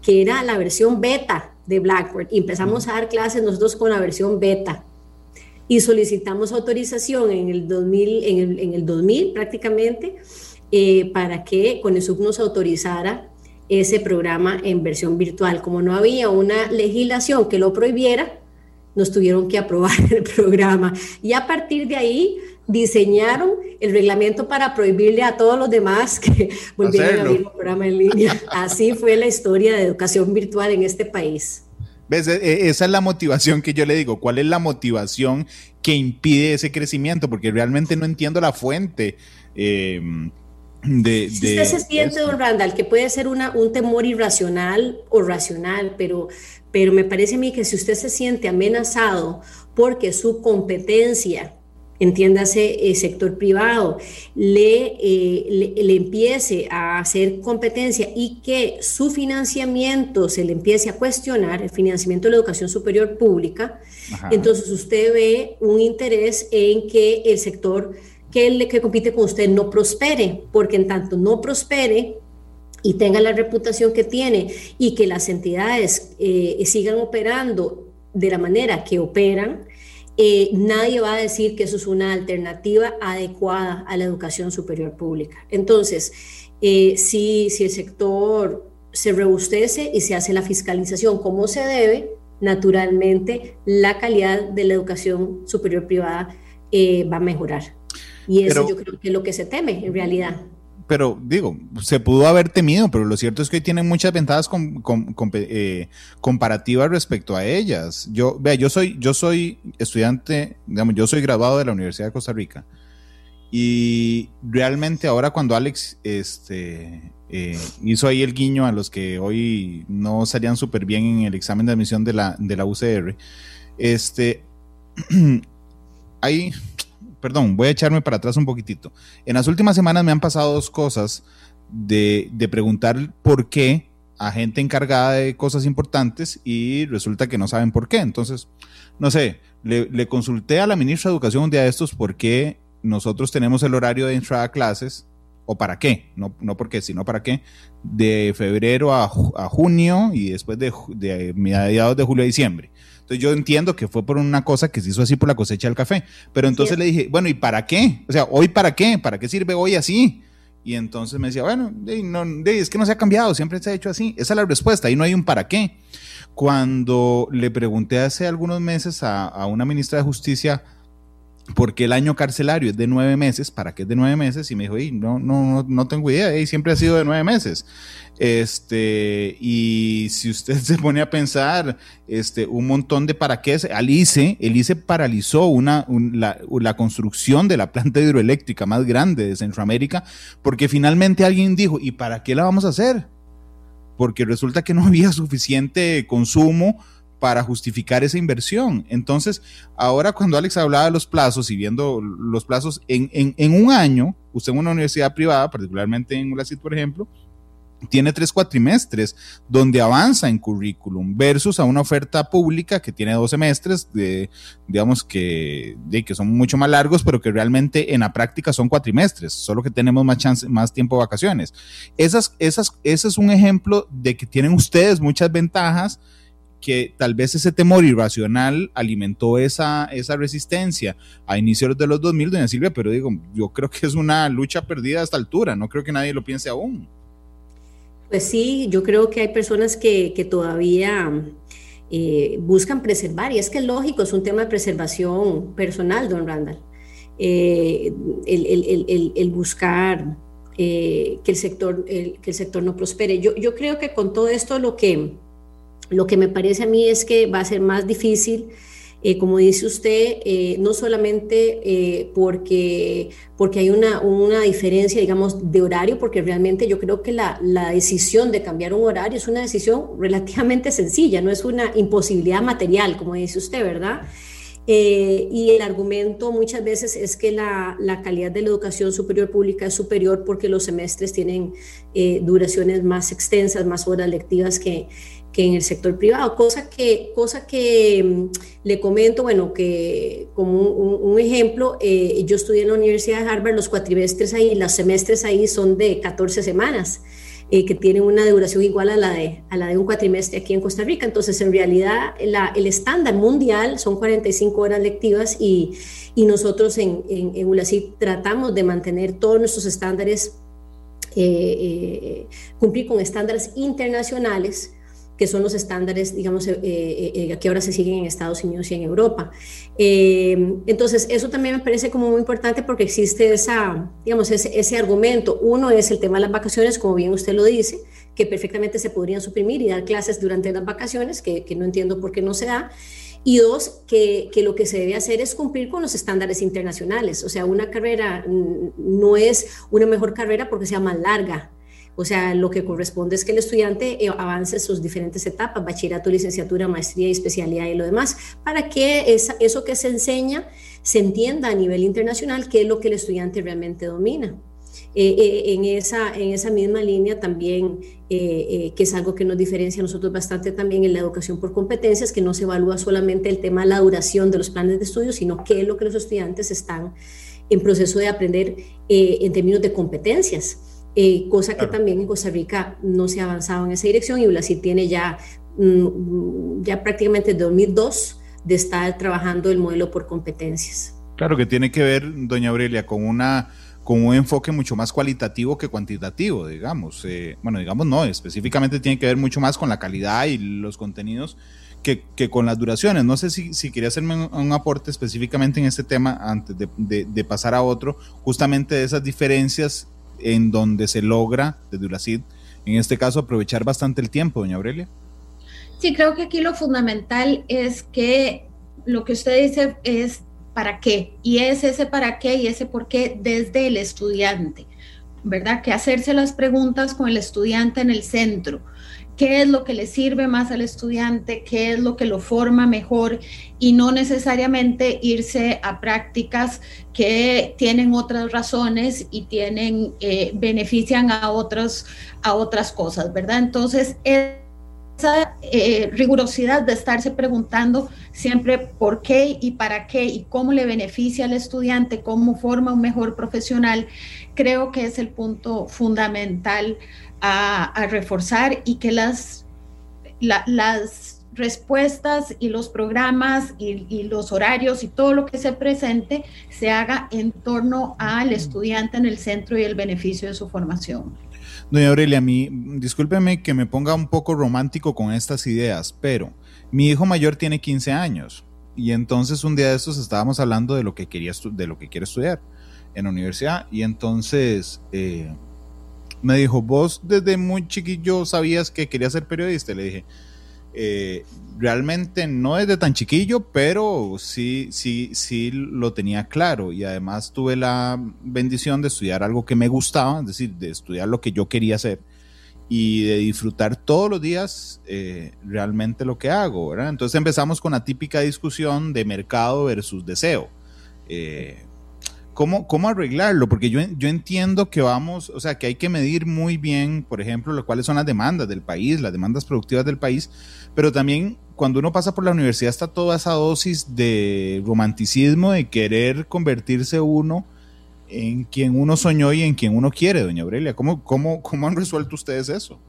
que era la versión beta de Blackboard. Y empezamos a dar clases nosotros con la versión beta. y solicitamos autorización en el 2000, en el, en el 2000 prácticamente, eh, para que CONESUB nos autorizara ese programa en versión virtual. Como no había una legislación que lo prohibiera, nos tuvieron que aprobar el programa. Y a partir de ahí diseñaron el reglamento para prohibirle a todos los demás que volvieran a abrir el programa en línea. Así fue la historia de educación virtual en este país. ¿Ves? E, e, esa es la motivación que yo le digo. ¿Cuál es la motivación que impide ese crecimiento? Porque realmente no entiendo la fuente. Eh, de, si usted se siente, don Randall, que puede ser una, un temor irracional o racional, pero, pero me parece a mí que si usted se siente amenazado porque su competencia, entiéndase el sector privado, le, eh, le, empiece a hacer competencia y que su financiamiento se le empiece a cuestionar, el financiamiento de la educación superior pública, entonces usted ve un interés en que el sector que el que compite con usted no prospere, porque en tanto no prospere y tenga la reputación que tiene y que las entidades eh, sigan operando de la manera que operan, eh, nadie va a decir que eso es una alternativa adecuada a la educación superior pública. Entonces, eh, si, si el sector se rebustece y se hace la fiscalización como se debe, naturalmente la calidad de la educación superior privada va a mejorar. Y eso yo creo que es lo que se teme en realidad. Pero digo, se pudo haber temido, pero lo cierto es que hoy tienen muchas ventajas eh, comparativas respecto a ellas. Yo, vea, yo soy, yo soy estudiante, digamos, yo soy graduado de la Universidad de Costa Rica. Y realmente ahora cuando Alex este, eh, hizo ahí el guiño a los que hoy no salían súper bien en el examen de admisión de la, de la UCR, este, hay, perdón, voy a echarme para atrás un poquitito. En las últimas semanas me han pasado dos cosas de, preguntar por qué a gente encargada de cosas importantes y resulta que no saben por qué. Entonces, no sé, le, consulté a la ministra de Educación un día de estos por qué nosotros tenemos el horario de entrada a clases, o para qué, no, no por qué, sino para qué, de febrero a, junio y después de, de mediados de julio a diciembre. Entonces yo entiendo que fue por una cosa que se hizo así por la cosecha del café. Pero entonces le dije, bueno, ¿y para qué? O sea, ¿hoy para qué? ¿Para qué sirve hoy así? Y entonces me decía, bueno, es que no se ha cambiado, siempre se ha hecho así. Esa es la respuesta, ahí no hay un para qué. Cuando le pregunté hace algunos meses a, a una ministra de Justicia, porque el año carcelario es de nueve meses, ¿para qué es de nueve meses? Y me dijo, no, no, no tengo idea, y siempre ha sido de nueve meses. Este, y si usted se pone a pensar, este, un montón de para qué, al ICE, el ICE paralizó una, la, construcción de la planta hidroeléctrica más grande de Centroamérica, porque finalmente alguien dijo, ¿y para qué la vamos a hacer? Porque resulta que no había suficiente consumo para justificar esa inversión. Entonces, ahora cuando Alex hablaba de los plazos y viendo los plazos, en, en, un año, usted en una universidad privada, particularmente en ULACID, por ejemplo, tiene tres cuatrimestres donde avanza en currículum versus a una oferta pública que tiene dos semestres, de, digamos que, que son mucho más largos, pero que realmente en la práctica son cuatrimestres, solo que tenemos más, chance, más tiempo de vacaciones. Esas, ese es un ejemplo de que tienen ustedes muchas ventajas que tal vez ese temor irracional alimentó esa, esa resistencia a inicios de los 2000, doña Silvia, pero digo, yo creo que es una lucha perdida a esta altura, no creo que nadie lo piense aún. Pues sí, yo creo que hay personas que, que todavía eh, buscan preservar, y es que es lógico, es un tema de preservación personal, don Randall, eh, el, el, el, buscar eh, que, el sector, que el sector no prospere. Yo, yo creo que con todo esto lo que lo que me parece a mí es que va a ser más difícil, eh, como dice usted, eh, no solamente eh, porque, porque hay una, una diferencia, digamos, de horario, porque realmente yo creo que la, la decisión de cambiar un horario es una decisión relativamente sencilla, no es una imposibilidad material, como dice usted, ¿verdad? y el argumento muchas veces es que la, la, calidad de la educación superior pública es superior porque los semestres tienen duraciones más extensas, más horas lectivas que, que en el sector privado, cosa que, cosa que mm, le comento, bueno, que como un, ejemplo, eh, yo estudié en la Universidad de Harvard, los cuatrimestres ahí, los semestres ahí son de 14 semanas. eh, que tienen una duración igual a la, de, a la de un cuatrimestre aquí en Costa Rica. Entonces, en realidad, el estándar mundial son 45 horas lectivas y, y nosotros en, en, en tratamos de mantener todos nuestros estándares, eh, cumplir con estándares internacionales que son los estándares, digamos, eh, eh, eh, que ahora se siguen en Estados Unidos y en Europa. entonces, eso también me parece como muy importante porque existe esa, digamos, ese, ese, argumento. Uno es el tema de las vacaciones, como bien usted lo dice, que perfectamente se podrían suprimir y dar clases durante las vacaciones, que, que no entiendo por qué no se da. Y dos, que, que, lo que se debe hacer es cumplir con los estándares internacionales. O sea, una carrera no es una mejor carrera porque sea más larga o sea, lo que corresponde es que el estudiante eh, avance sus diferentes etapas, bachillerato, licenciatura, maestría y especialidad y lo demás, para que eso que se enseña se entienda a nivel internacional qué es lo que el estudiante realmente domina. Eh, eh, en, esa, misma línea también, que es algo que nos diferencia a nosotros bastante también en la educación por competencias, que no se evalúa solamente el tema de la duración de los planes de estudio, sino qué es lo que los estudiantes están en proceso de aprender en términos de competencias. Eh, cosa que también en Costa Rica no se ha avanzado en esa dirección y ULASI tiene ya, mm, ya prácticamente 2002 de estar trabajando el modelo por competencias. Claro que tiene que ver, doña Aurelia, con una con un enfoque mucho más cualitativo que cuantitativo, digamos. Eh, bueno, digamos no, específicamente tiene que ver mucho más con la calidad y los contenidos que, que con las duraciones. No sé si, si quería hacerme un, aporte específicamente en este tema antes de, de, de, pasar a otro, justamente de esas diferencias en donde se logra, desde ULACID, en este caso, aprovechar bastante el tiempo, doña Aurelia. Sí, creo que aquí lo fundamental es que lo que usted dice es para qué, y es ese para qué y ese por qué desde el estudiante, ¿verdad? Que hacerse las preguntas con el estudiante en el centro qué es lo que le sirve más al estudiante, qué es lo que lo forma mejor y no necesariamente irse a prácticas que tienen otras razones y tienen, eh, benefician a, otros, a otras cosas, ¿verdad? Entonces, esa eh, rigurosidad de estarse preguntando siempre por qué y para qué y cómo le beneficia al estudiante, cómo forma un mejor profesional, creo que es el punto fundamental a, reforzar y que las, las respuestas y los programas y, los horarios y todo lo que se presente se haga en torno al estudiante en el centro y el beneficio de su formación. Doña Aurelia, a mí, discúlpeme que me ponga un poco romántico con estas ideas, pero mi hijo mayor tiene 15 años y entonces un día de estos estábamos hablando de lo que quería de lo que quiere estudiar en la universidad y entonces eh, me dijo, vos desde muy chiquillo sabías que quería ser periodista. Le dije, eh, realmente no desde tan chiquillo, pero sí, sí, sí lo tenía claro. Y además tuve la bendición de estudiar algo que me gustaba, es decir, de estudiar lo que yo quería hacer y de disfrutar todos los días eh, realmente lo que hago. Entonces empezamos con la típica discusión de mercado versus deseo. Eh, ¿Cómo, ¿Cómo arreglarlo? Porque yo, yo entiendo que vamos, o sea, que hay que medir muy bien, por ejemplo, lo, cuáles son las demandas del país, las demandas productivas del país, pero también cuando uno pasa por la universidad está toda esa dosis de romanticismo, de querer convertirse uno en quien uno soñó y en quien uno quiere, doña Aurelia. ¿Cómo, cómo, cómo han resuelto ustedes eso?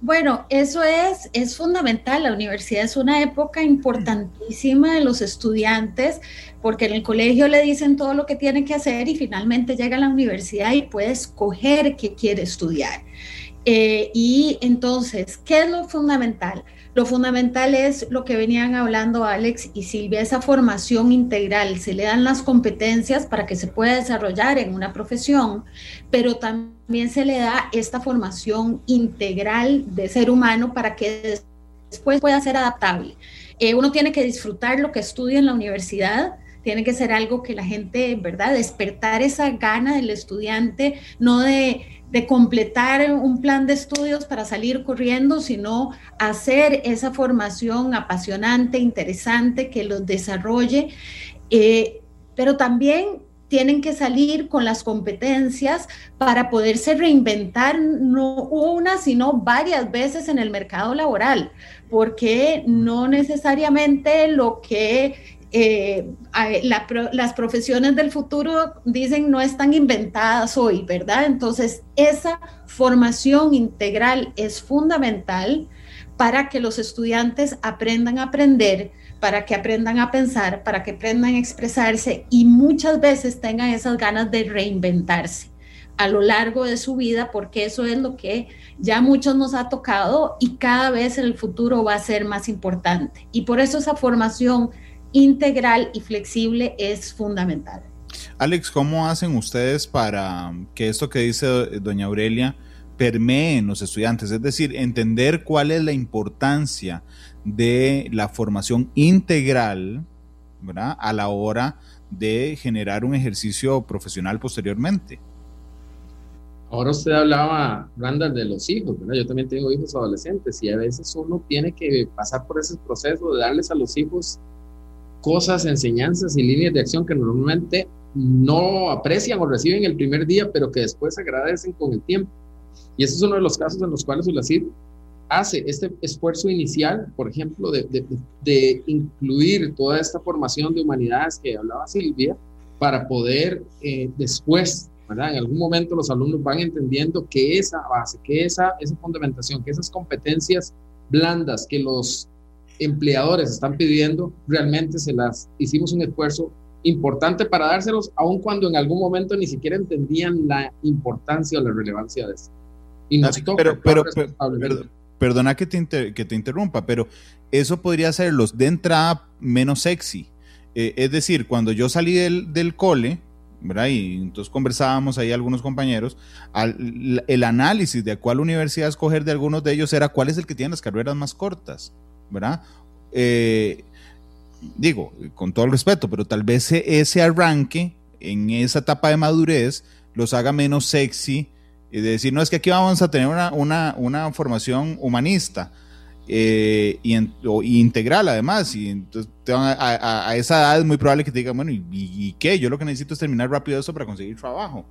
Bueno, eso es, es fundamental. La universidad es una época importantísima de los estudiantes porque en el colegio le dicen todo lo que tiene que hacer y finalmente llega a la universidad y puede escoger qué quiere estudiar. Eh, y entonces, ¿qué es lo fundamental? Lo fundamental es lo que venían hablando Alex y Silvia, esa formación integral. Se le dan las competencias para que se pueda desarrollar en una profesión, pero también se le da esta formación integral de ser humano para que después pueda ser adaptable. Eh, uno tiene que disfrutar lo que estudia en la universidad, tiene que ser algo que la gente, ¿verdad? Despertar esa gana del estudiante, no de de completar un plan de estudios para salir corriendo, sino hacer esa formación apasionante, interesante, que los desarrolle, eh, pero también tienen que salir con las competencias para poderse reinventar no una, sino varias veces en el mercado laboral, porque no necesariamente lo que eh, las profesiones del futuro dicen no están inventadas hoy, ¿verdad? Entonces, esa formación integral es fundamental para que los estudiantes aprendan a aprender, para que aprendan a pensar, para que aprendan a expresarse y muchas veces tengan esas ganas de reinventarse a lo largo de su vida, porque eso es lo que ya muchos nos ha tocado y cada vez en el futuro va a ser más importante. Y por eso esa formación integral y flexible es fundamental. Alex, ¿cómo hacen ustedes para que esto que dice doña Aurelia permee en los estudiantes? Es decir, entender cuál es la importancia de la formación integral ¿verdad? a la hora de generar un ejercicio profesional posteriormente. Ahora usted hablaba, Randall, de los hijos, ¿verdad? Yo también tengo hijos adolescentes y a veces uno tiene que pasar por ese proceso de darles a los hijos cosas, enseñanzas y líneas de acción que normalmente no aprecian o reciben el primer día, pero que después agradecen con el tiempo. Y ese es uno de los casos en los cuales ULACID hace este esfuerzo inicial, por ejemplo, de, de, de, incluir toda esta formación de humanidades que hablaba Silvia, para poder eh, después, ¿verdad? En algún momento los alumnos van entendiendo que esa base, que esa, esa fundamentación, que esas competencias blandas que los empleadores están pidiendo, realmente se las hicimos un esfuerzo importante para dárselos, aun cuando en algún momento ni siquiera entendían la importancia o la relevancia de eso. Y nos pero, pero, perdona que te, que te interrumpa, pero eso podría hacerlos de entrada menos sexy. Eh, es decir, cuando yo salí del, del cole, ¿verdad? Y entonces conversábamos ahí algunos compañeros, el análisis de cuál universidad escoger de algunos de ellos era cuál es el que tiene las carreras más cortas, ¿verdad? Eh, digo, con todo el respeto, pero tal vez e, ese arranque en esa etapa de madurez los haga menos sexy y de decir, no, es que aquí vamos a tener una, una, formación humanista eh, y, integral además, y entonces a, esa edad es muy probable que te digan, bueno, ¿y, qué? Yo lo que necesito es terminar rápido eso para conseguir trabajo.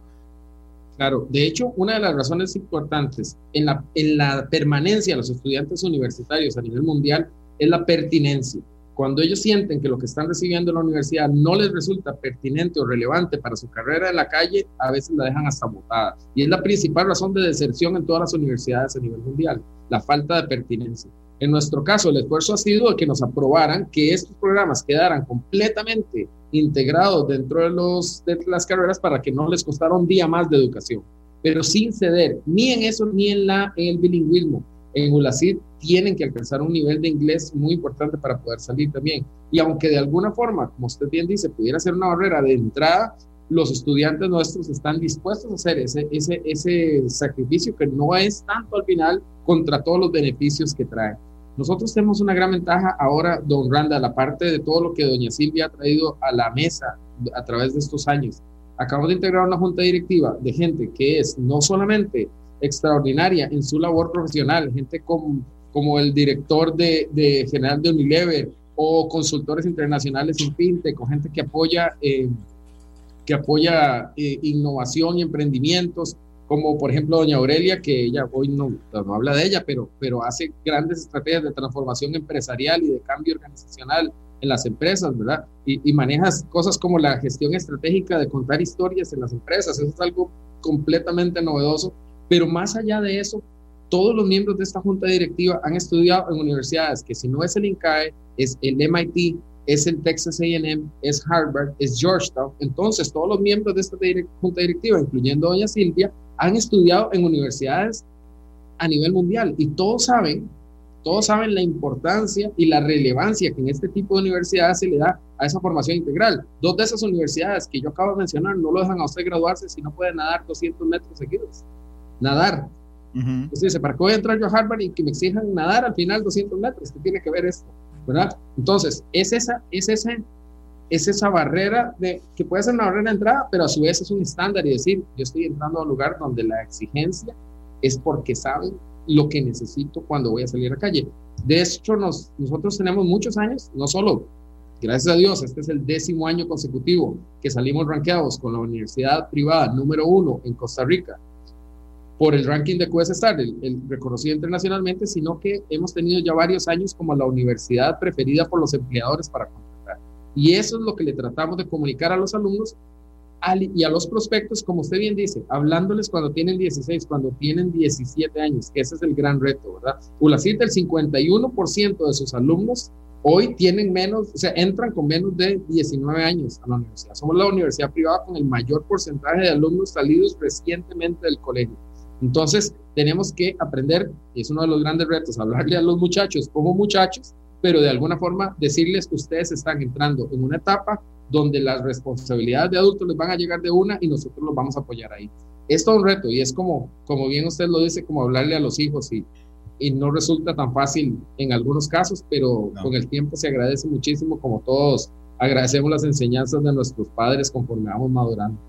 Claro, de hecho, una de las razones importantes en la, en la permanencia de los estudiantes universitarios a nivel mundial es la pertinencia. Cuando ellos sienten que lo que están recibiendo en la universidad no les resulta pertinente o relevante para su carrera en la calle, a veces la dejan hasta botada. Y es la principal razón de deserción en todas las universidades a nivel mundial, la falta de pertinencia. En nuestro caso, el esfuerzo ha sido que nos aprobaran que estos programas quedaran completamente integrados dentro de, los, de las carreras para que no les costara un día más de educación, pero sin ceder ni en eso ni en, la, el bilingüismo en ULACID tienen que alcanzar un nivel de inglés muy importante para poder salir también. Y aunque de alguna forma, como usted bien dice, pudiera ser una barrera de entrada, los estudiantes nuestros están dispuestos a hacer ese, ese, ese sacrificio que no es tanto al final contra todos los beneficios que trae. Nosotros tenemos una gran ventaja ahora, don Randa, la parte de todo lo que doña Silvia ha traído a la mesa a través de estos años. Acabamos de integrar una junta directiva de gente que es no solamente extraordinaria en su labor profesional, gente como, como el director de, de general de Unilever o consultores internacionales en FinTech, con gente que apoya, eh, que apoya eh, innovación y emprendimientos, como por ejemplo doña Aurelia, que ella hoy no, no habla de ella, pero, pero hace grandes estrategias de transformación empresarial y de cambio organizacional en las empresas, ¿verdad? Y, y manejas cosas como la gestión estratégica de contar historias en las empresas, eso es algo completamente novedoso pero más allá de eso, todos los miembros de esta junta directiva han estudiado en universidades que si no es el INCAE, es el MIT, es el Texas AM, es Harvard, es Georgetown. Entonces, todos los miembros de esta junta directiva, incluyendo doña Silvia, han estudiado en universidades a nivel mundial y todos saben, todos saben la importancia y la relevancia que en este tipo de universidades se le da a esa formación integral. Dos de esas universidades que yo acabo de mencionar no lo dejan a usted graduarse si no puede nadar 200 metros seguidos nadar. Entonces dice, ¿para qué voy a entrar yo a Harvard y que me exijan nadar al final 200 metros? ¿Qué tiene que ver esto? ¿Verdad? Entonces, es esa, es ese, es esa barrera de, que puede ser una barrera de entrada, pero a su vez es un estándar y decir, yo estoy entrando a un lugar donde la exigencia es porque saben lo que necesito cuando voy a salir a la calle. De hecho, nos, nosotros tenemos muchos años, no solo, gracias a Dios, este es el décimo año consecutivo que salimos rankeados con la universidad privada número uno en Costa Rica por el ranking de QS Star, el, reconocido internacionalmente, sino que hemos tenido ya varios años como la universidad preferida por los empleadores para. Y eso es lo que le tratamos de comunicar a los alumnos y a los prospectos, como usted bien dice, hablándoles cuando tienen 16, cuando tienen 17 años, que ese es el gran reto, ¿verdad? ULACIT, el 51% de sus alumnos hoy tienen menos, o sea, entran con menos de 19 años a la universidad. Somos la universidad privada con el mayor porcentaje de alumnos salidos recientemente del colegio. Entonces, tenemos que aprender, y es uno de los grandes retos, hablarle a los muchachos como muchachos, pero de alguna forma decirles que ustedes están entrando en una etapa donde las responsabilidades de adultos les van a llegar de una y nosotros los vamos a apoyar ahí. Es todo un reto y es como, como bien usted lo dice, como hablarle a los hijos y, y no resulta tan fácil en algunos casos, pero con el tiempo se agradece muchísimo como todos agradecemos las enseñanzas de nuestros padres conforme vamos madurando.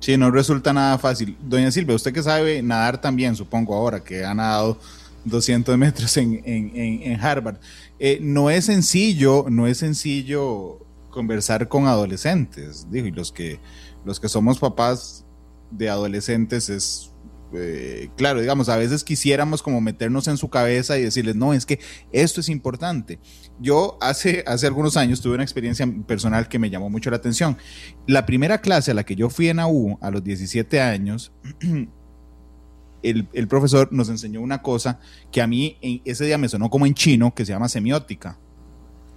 Sí, no resulta nada fácil. Doña Silvia, usted que sabe nadar también, supongo ahora, que ha nadado 200 metros en, en, en Harvard. Eh, no es sencillo, no es sencillo conversar con adolescentes, digo, y los que, los que somos papás de adolescentes es, eh, claro, digamos, a veces quisiéramos como meternos en su cabeza y decirles, no, es que esto es importante. Yo hace, hace algunos años tuve una experiencia personal que me llamó mucho la atención. La primera clase a la que yo fui en AU a los 17 años, el, profesor nos enseñó una cosa que a mí ese día me sonó como en chino, que se llama semiótica.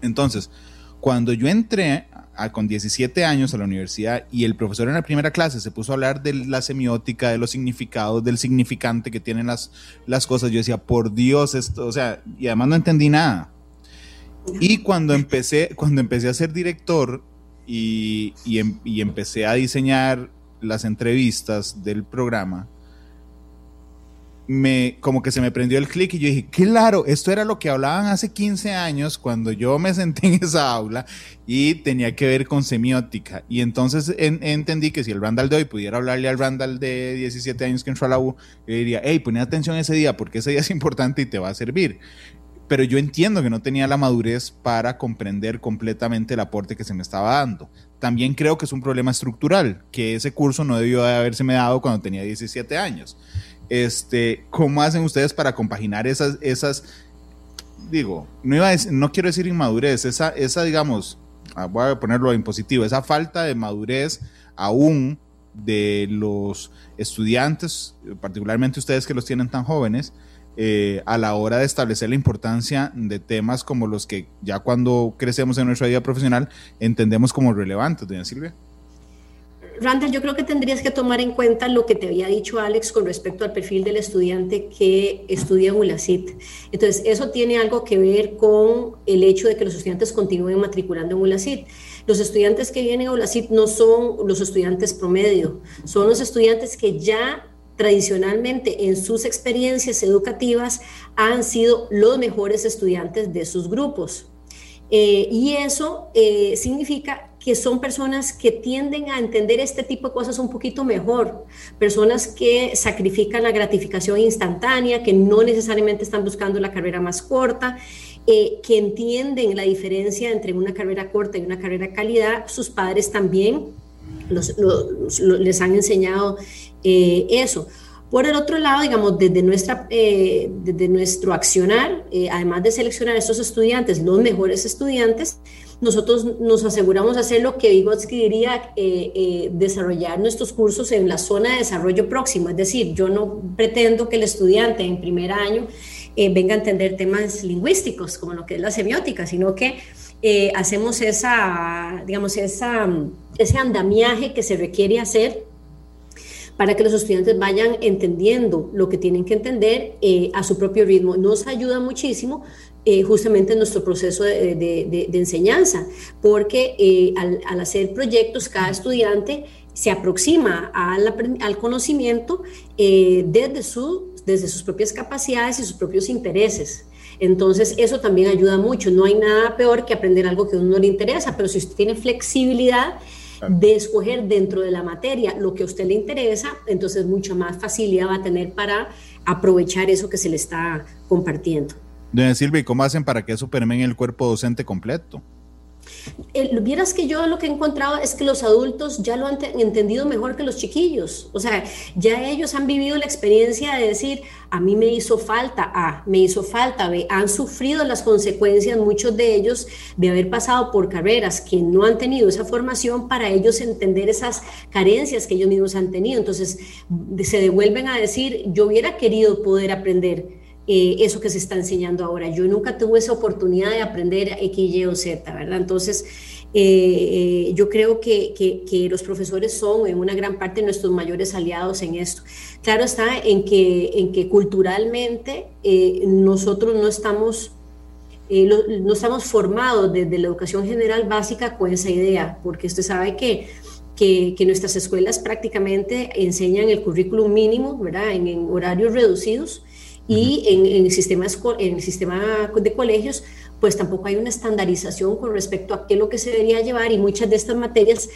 Entonces, cuando yo entré con 17 años a la universidad y el profesor en la primera clase se puso a hablar de la semiótica, de los significados, del significante que tienen las, cosas, yo decía, por Dios, esto, o sea, y además no entendí nada. Y cuando empecé, cuando empecé a ser director y, em, y empecé a diseñar las entrevistas del programa, me, como que se me prendió el clic y yo dije, claro, esto era lo que hablaban hace 15 años cuando yo me senté en esa aula y tenía que ver con semiótica. Y entonces entendí que si el Randall de hoy pudiera hablarle al Randall de 17 años que entró a la U, yo diría, hey, pon atención ese día porque ese día es importante y te va a servir. Pero yo entiendo que no tenía la madurez para comprender completamente el aporte que se me estaba dando. También creo que es un problema estructural, que ese curso no debió de haberse me dado cuando tenía 17 años. Este, ¿Cómo hacen ustedes para compaginar esas, esas digo, no, iba no quiero decir inmadurez, esa, esa, digamos, ah, voy a ponerlo en positivo, esa falta de madurez aún de los estudiantes, particularmente ustedes que los tienen tan jóvenes, eh, a la hora de establecer la importancia de temas como los que ya cuando crecemos en nuestra vida profesional entendemos como relevantes, doña Silvia. Randall, yo creo que tendrías que tomar en cuenta lo que te había dicho Alex con respecto al perfil del estudiante que estudia en ULACIT. Entonces, eso tiene algo que ver con el hecho de que los estudiantes continúen matriculando en ULACIT. Los estudiantes que vienen a ULACIT no son los estudiantes promedio, son los estudiantes que ya tradicionalmente en sus experiencias educativas han sido los mejores estudiantes de sus grupos. Eh, y eso eh, significa que son personas que tienden a entender este tipo de cosas un poquito mejor, personas que sacrifican la gratificación instantánea, que no necesariamente están buscando la carrera más corta, eh, que entienden la diferencia entre una carrera corta y una carrera calidad. Sus padres también les han enseñado eso. Por el otro lado, digamos, desde, nuestra, eh, desde nuestro accionar, eh, además de seleccionar a estos estudiantes, los mejores estudiantes, nosotros nos aseguramos hacer lo que Vygotsky diría, eh, desarrollar nuestros cursos en la zona de desarrollo próximo. Es decir, yo no pretendo que el estudiante en primer año venga a entender temas lingüísticos, como lo que es la semiótica, sino que hacemos esa, digamos, esa, ese andamiaje que se requiere hacer para que los estudiantes vayan entendiendo lo que tienen que entender eh, a su propio ritmo. Nos ayuda muchísimo eh, justamente en nuestro proceso de, enseñanza, porque eh, al, hacer proyectos, cada estudiante se aproxima al, conocimiento desde, su, desde sus propias capacidades y sus propios intereses. Entonces, eso también ayuda mucho. No hay nada peor que aprender algo que a uno no le interesa, pero si usted tiene flexibilidad, de escoger dentro de la materia lo que a usted le interesa, entonces mucha más facilidad va a tener para aprovechar eso que se le está compartiendo. Doña Silvia, ¿y cómo hacen para que eso permee el cuerpo docente completo? El, vieras que yo lo que he encontrado es que los adultos ya lo han entendido mejor que los chiquillos. O sea, ya ellos han vivido la experiencia de decir, a mí me hizo falta A, me hizo falta B. Han sufrido las consecuencias, muchos de ellos, de haber pasado por carreras que no han tenido esa formación para ellos entender esas carencias que ellos mismos han tenido. Entonces, se devuelven a decir, yo hubiera querido poder aprender eh, eso que se está enseñando ahora. Yo nunca tuve esa oportunidad de aprender X, Y o Z, ¿verdad? Entonces, eh, eh, yo creo que, que, los profesores son en una gran parte nuestros mayores aliados en esto. Claro está en que, en que culturalmente nosotros no estamos... no estamos formados desde la educación general básica con esa idea, porque usted sabe que que, nuestras escuelas prácticamente enseñan el currículum mínimo, ¿verdad? En horarios reducidos y en, en, el sistema, en el sistema de colegios, pues tampoco hay una estandarización con respecto a qué es lo que se debería llevar y muchas de estas materias,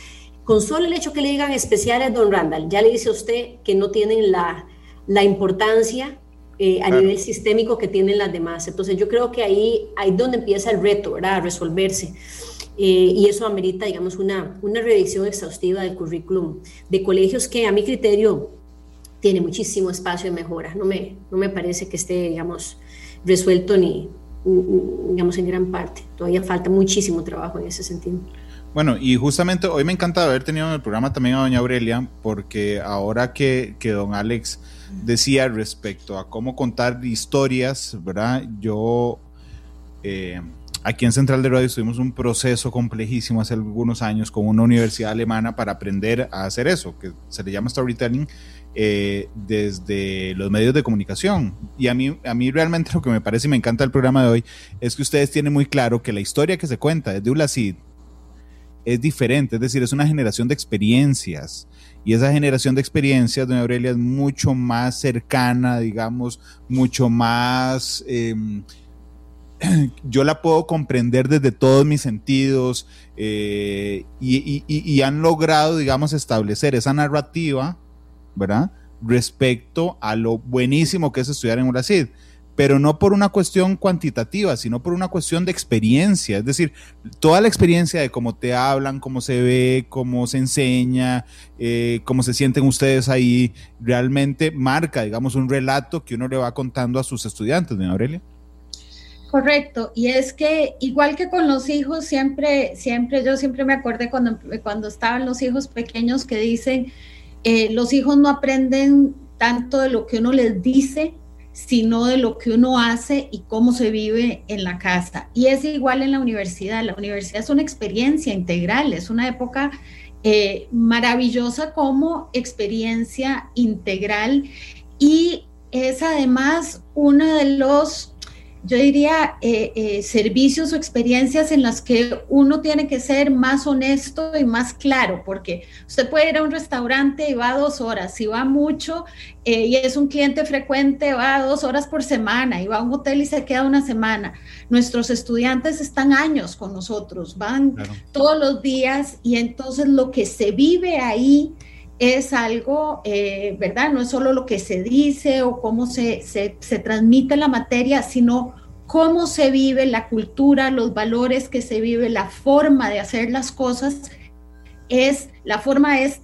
con solo el hecho que le digan especiales, don Randall, ya le dice a usted que no tienen la, la importancia eh, a nivel sistémico que tienen las demás. Entonces yo creo que ahí, ahí donde empieza el reto, ¿verdad? A resolverse. Eh, y eso amerita, digamos, una, una revisión exhaustiva del currículum de colegios que a mi criterio tiene muchísimo espacio de mejora. No me, no me parece que esté, digamos, resuelto ni, digamos, en gran parte. Todavía falta muchísimo trabajo en ese sentido. Bueno, y justamente hoy me encanta haber tenido en el programa también a doña Aurelia, porque ahora que, que don Alex decía respecto a cómo contar historias, ¿verdad? Yo, eh, aquí en Central de Radio tuvimos un proceso complejísimo hace algunos años con una universidad alemana para aprender a hacer eso, que se le llama storytelling, eh, desde los medios de comunicación. Y a mí, a mí realmente lo que me parece y me encanta el programa de hoy es que ustedes tienen muy claro que la historia que se cuenta desde ULACID es diferente, es decir, es una generación de experiencias. Y esa generación de experiencias, doña Aurelia, es mucho más cercana, digamos, mucho más... Em, yo la puedo comprender desde todos mis sentidos eh, y, y, han logrado, digamos, establecer esa narrativa ¿verdad? Respecto a lo buenísimo que es estudiar en Brasil, pero no por una cuestión cuantitativa, sino por una cuestión de experiencia, es decir, toda la experiencia de cómo te hablan, cómo se ve, cómo se enseña, eh, cómo se sienten ustedes ahí, realmente marca, digamos, un relato que uno le va contando a sus estudiantes, ¿no, Aurelia? Correcto, y es que igual que con los hijos, siempre, siempre, yo siempre me acordé cuando, cuando estaban los hijos pequeños que dicen, eh, los hijos no aprenden tanto de lo que uno les dice, sino de lo que uno hace y cómo se vive en la casa. Y es igual en la universidad. La universidad es una experiencia integral, es una época eh, maravillosa como experiencia integral y es además uno de los yo diría, eh, eh, servicios o experiencias en las que uno tiene que ser más honesto y más claro, porque usted puede ir a un restaurante y va dos horas, si va mucho eh, y es un cliente frecuente, va dos horas por semana, y va a un hotel y se queda una semana. Nuestros estudiantes están años con nosotros, van todos los días y entonces lo que se vive ahí es algo, eh, ¿verdad? No es solo lo que se dice o cómo se, se, transmite la materia, sino cómo se vive la cultura, los valores que se vive, la forma de hacer las cosas. Es, la forma es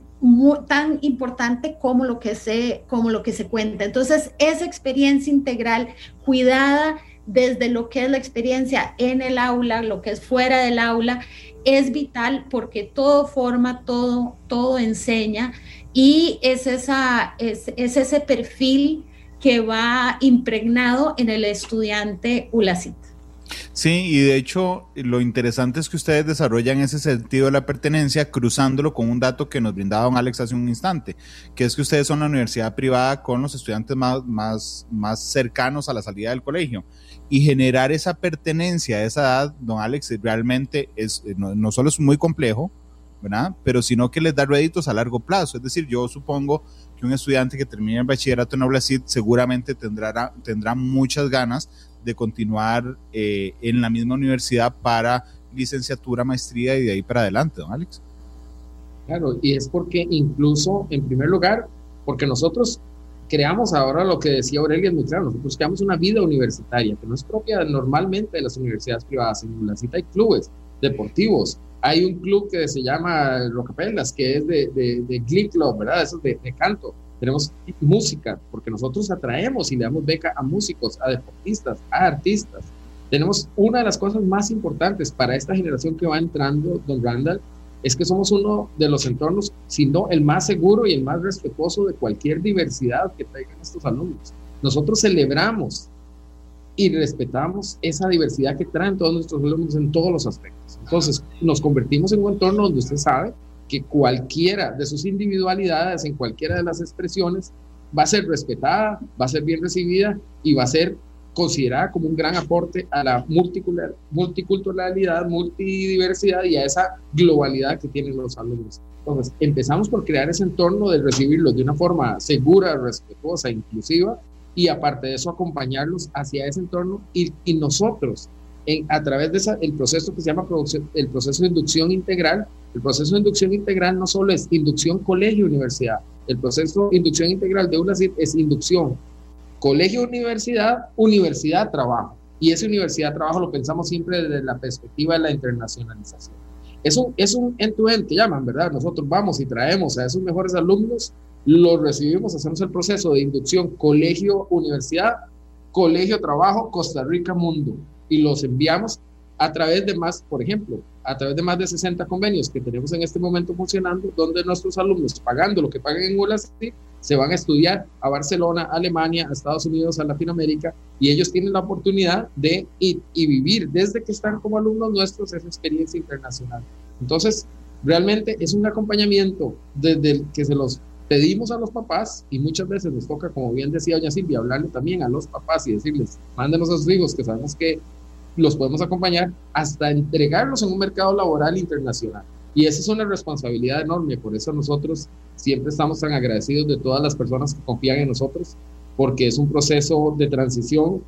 tan importante como lo, que se, como lo que se cuenta. Entonces, esa experiencia integral, cuidada desde lo que es la experiencia en el aula, lo que es fuera del aula, es vital porque todo forma, todo, todo enseña y es, esa, es, ese perfil que va impregnado en el estudiante ULACIT. Sí, y de hecho lo interesante es que ustedes desarrollan ese sentido de la pertenencia cruzándolo con un dato que nos brindaba don Alex hace un instante, que es que ustedes son la universidad privada con los estudiantes más, más, más cercanos a la salida del colegio y generar esa pertenencia a esa edad, don Alex, realmente es, eh, no, solo es muy complejo, ¿verdad? Pero sino que les da réditos a largo plazo. Es decir, yo supongo que un estudiante que termine el bachillerato en Oblasid seguramente tendrá, tendrá muchas ganas de continuar eh, en la misma universidad para licenciatura, maestría y de ahí para adelante, don Alex. Claro, y es porque incluso, en primer lugar, porque nosotros creamos ahora lo que decía Aurelia, es muy claro, nosotros creamos una vida universitaria que no es propia normalmente de las universidades privadas. En la cita hay clubes deportivos. Hay un club que se llama Rocapelas, que es de, de, de Club, ¿verdad? Eso es de, de canto. Tenemos música, porque nosotros atraemos y le damos beca a músicos, a deportistas, a artistas. Tenemos una de las cosas más importantes para esta generación que va entrando, don Randall, es que somos uno de los entornos, si no el más seguro y el más respetuoso de cualquier diversidad que traigan estos alumnos. Nosotros celebramos y respetamos esa diversidad que traen todos nuestros alumnos en todos los aspectos. Entonces, nos convertimos en un entorno donde usted sabe que cualquiera de sus individualidades, en cualquiera de las expresiones, va a ser respetada, va a ser bien recibida y va a ser considerada como un gran aporte a la multiculturalidad, multidiversidad y a esa globalidad que tienen los alumnos. Entonces, empezamos por crear ese entorno de recibirlos de una forma segura, respetuosa, inclusiva, y aparte de eso, acompañarlos hacia ese entorno y, nosotros, a través del el proceso que se llama el proceso de inducción integral, el proceso de inducción integral no solo es inducción colegio-universidad, el proceso de inducción integral de UNACID es inducción colegio-universidad, universidad-trabajo. Y esa universidad-trabajo lo pensamos siempre desde la perspectiva de la internacionalización. Es un, es un end-to-end que llaman, ¿verdad? Nosotros vamos y traemos a esos mejores alumnos, los recibimos, hacemos el proceso de inducción colegio-universidad, colegio-trabajo, Costa Rica-mundo, y los enviamos a través de más, por ejemplo, a través de más de 60 convenios que tenemos en este momento funcionando, donde nuestros alumnos, pagando lo que pagan en ULACI, se van a estudiar a Barcelona, Alemania, a Estados Unidos, a Latinoamérica, y ellos tienen la oportunidad de ir y vivir desde que están como alumnos nuestros esa experiencia internacional. Entonces, realmente es un acompañamiento desde el que se los pedimos a los papás y muchas veces nos toca, como bien decía doña Silvia, hablarle también a los papás y decirles, mándenos a sus hijos que sabemos que los podemos acompañar hasta entregarlos en un mercado laboral internacional. Y esa es una responsabilidad enorme, por eso nosotros siempre estamos tan agradecidos de todas las personas que confían en nosotros, porque es un proceso de transición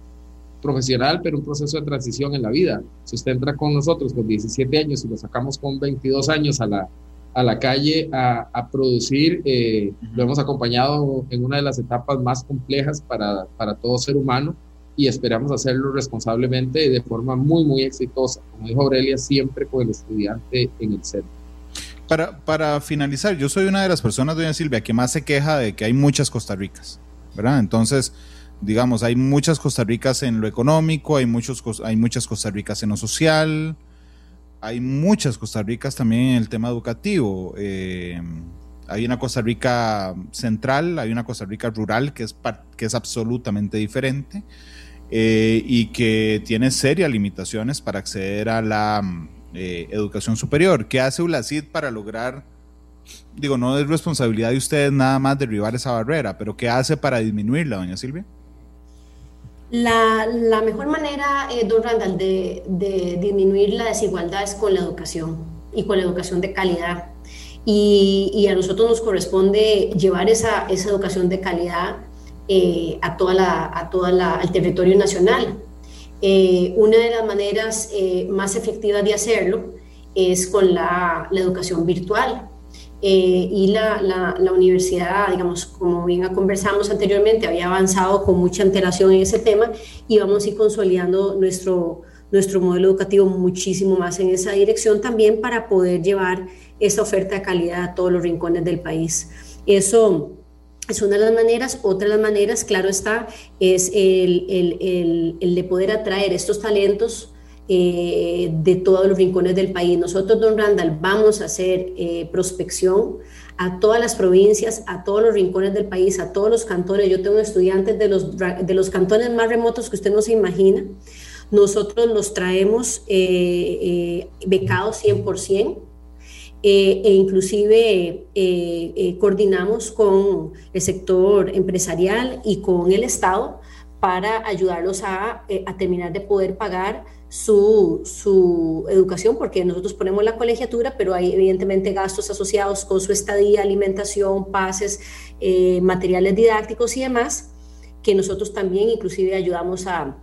profesional, pero un proceso de transición en la vida. Si usted entra con nosotros con 17 años y lo sacamos con 22 años a la, a la calle a, a producir, eh, lo hemos acompañado en una de las etapas más complejas para, para todo ser humano y esperamos hacerlo responsablemente y de forma muy, muy exitosa. Como dijo Aurelia, siempre con el estudiante en el centro. Para, para finalizar, yo soy una de las personas, doña Silvia, que más se queja de que hay muchas Costa Ricas, ¿verdad? Entonces, digamos, hay muchas Costa Ricas en lo económico, hay, muchos, hay muchas Costa Ricas en lo social, hay muchas Costa Ricas también en el tema educativo. Eh, hay una Costa Rica central, hay una Costa Rica rural que es, que es absolutamente diferente eh, y que tiene serias limitaciones para acceder a la eh, educación superior. ¿Qué hace ULACID para lograr, digo, no es responsabilidad de ustedes nada más derribar esa barrera, pero qué hace para disminuirla, doña Silvia? La, mejor manera, eh, don Randall, de, disminuir la desigualdad es con la educación y con la educación de calidad. Y, a nosotros nos corresponde llevar esa, educación de calidad eh, a toda la, la, al territorio nacional. Eh, una de las maneras eh, más efectivas de hacerlo es con la, la educación virtual. y la, la, universidad, digamos, como bien conversamos anteriormente, había avanzado con mucha antelación en ese tema y vamos a ir consolidando nuestro, nuestro modelo educativo muchísimo más en esa dirección también para poder llevar esa oferta de calidad a todos los rincones del país. Eso es una de las maneras. Otra de las maneras, claro está, es el, el, el, de poder atraer estos talentos eh, de todos los rincones del país. Nosotros, don Randall, vamos a hacer eh, prospección a todas las provincias, a todos los rincones del país, a todos los cantones. Yo tengo estudiantes de los, de los cantones más remotos que usted no se imagina. Nosotros los traemos eh, becados 100%. Eh, e inclusive eh, eh, coordinamos con el sector empresarial y con el Estado para ayudarlos a, a terminar de poder pagar su, su, educación, porque nosotros ponemos la colegiatura, pero hay evidentemente gastos asociados con su estadía, alimentación, pases, materiales didácticos y demás, que nosotros también inclusive ayudamos a,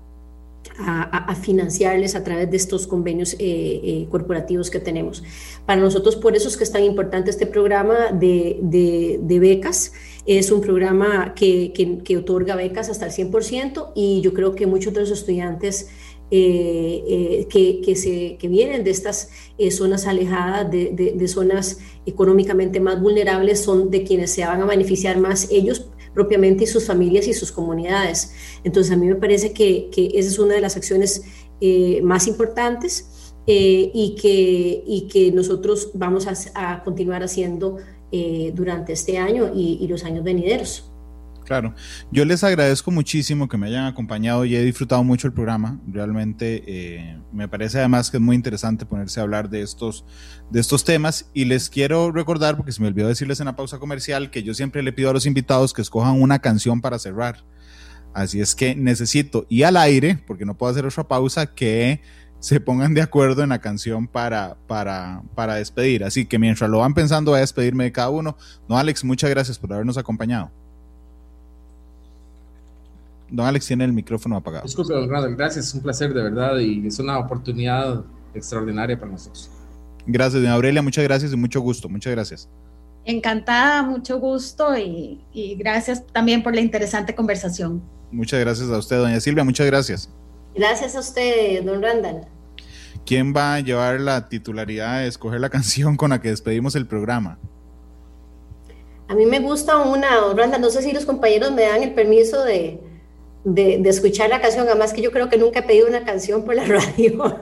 a, financiarles a través de estos convenios eh, eh, corporativos que tenemos. Para nosotros, por eso es que es tan importante este programa de, de, becas. Es un programa que, que, otorga becas hasta el 100% y yo creo que muchos de los estudiantes que, que, se, que vienen de estas zonas alejadas, de, de, zonas económicamente más vulnerables, son de quienes se van a beneficiar más ellos propiamente y sus familias y sus comunidades. Entonces, a mí me parece que, que esa es una de las acciones más importantes. Eh, y, que, y que nosotros vamos a, continuar haciendo eh, durante este año y, los años venideros. Claro, yo les agradezco muchísimo que me hayan acompañado y he disfrutado mucho el programa. Realmente eh, me parece además que es muy interesante ponerse a hablar de estos, de estos temas y les quiero recordar, porque se me olvidó decirles en la pausa comercial, que yo siempre le pido a los invitados que escojan una canción para cerrar. Así es que necesito, y al aire, porque no puedo hacer otra pausa, que se pongan de acuerdo en la canción para, para, para despedir. Así que mientras lo van pensando, voy a despedirme de cada uno. No, Alex, muchas gracias por habernos acompañado. Don Alex tiene el micrófono apagado. Disculpe, don Randall, gracias, es un placer de verdad y es una oportunidad extraordinaria para nosotros. Gracias, doña Aurelia, muchas gracias y mucho gusto, muchas gracias. Encantada, mucho gusto y, y gracias también por la interesante conversación. Muchas gracias a usted, doña Silvia, muchas gracias. Gracias a usted, don Randall. ¿Quién va a llevar la titularidad de escoger la canción con la que despedimos el programa? A mí me gusta una, don Randall, no sé si los compañeros me dan el permiso de, escuchar la canción, además que yo creo que nunca he pedido una canción por la radio.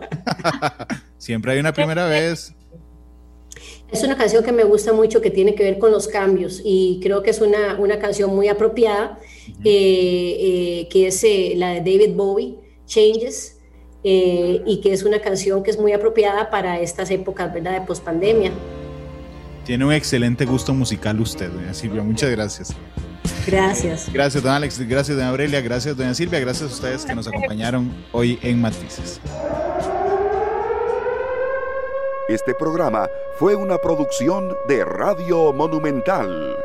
Siempre hay una primera vez. Es una canción que me gusta mucho, que tiene que ver con los cambios y creo que es una, canción muy apropiada, eh, eh, que es eh, la de David Bowie, Changes, y que es una canción que es muy apropiada para estas épocas, ¿verdad?, de pospandemia. Tiene un excelente gusto musical usted, doña Silvia. Muchas gracias. Gracias. Gracias, don Alex. Gracias, doña Aurelia. Gracias, doña Silvia. Gracias a ustedes que nos acompañaron hoy en Matices. Este programa fue una producción de Radio Monumental.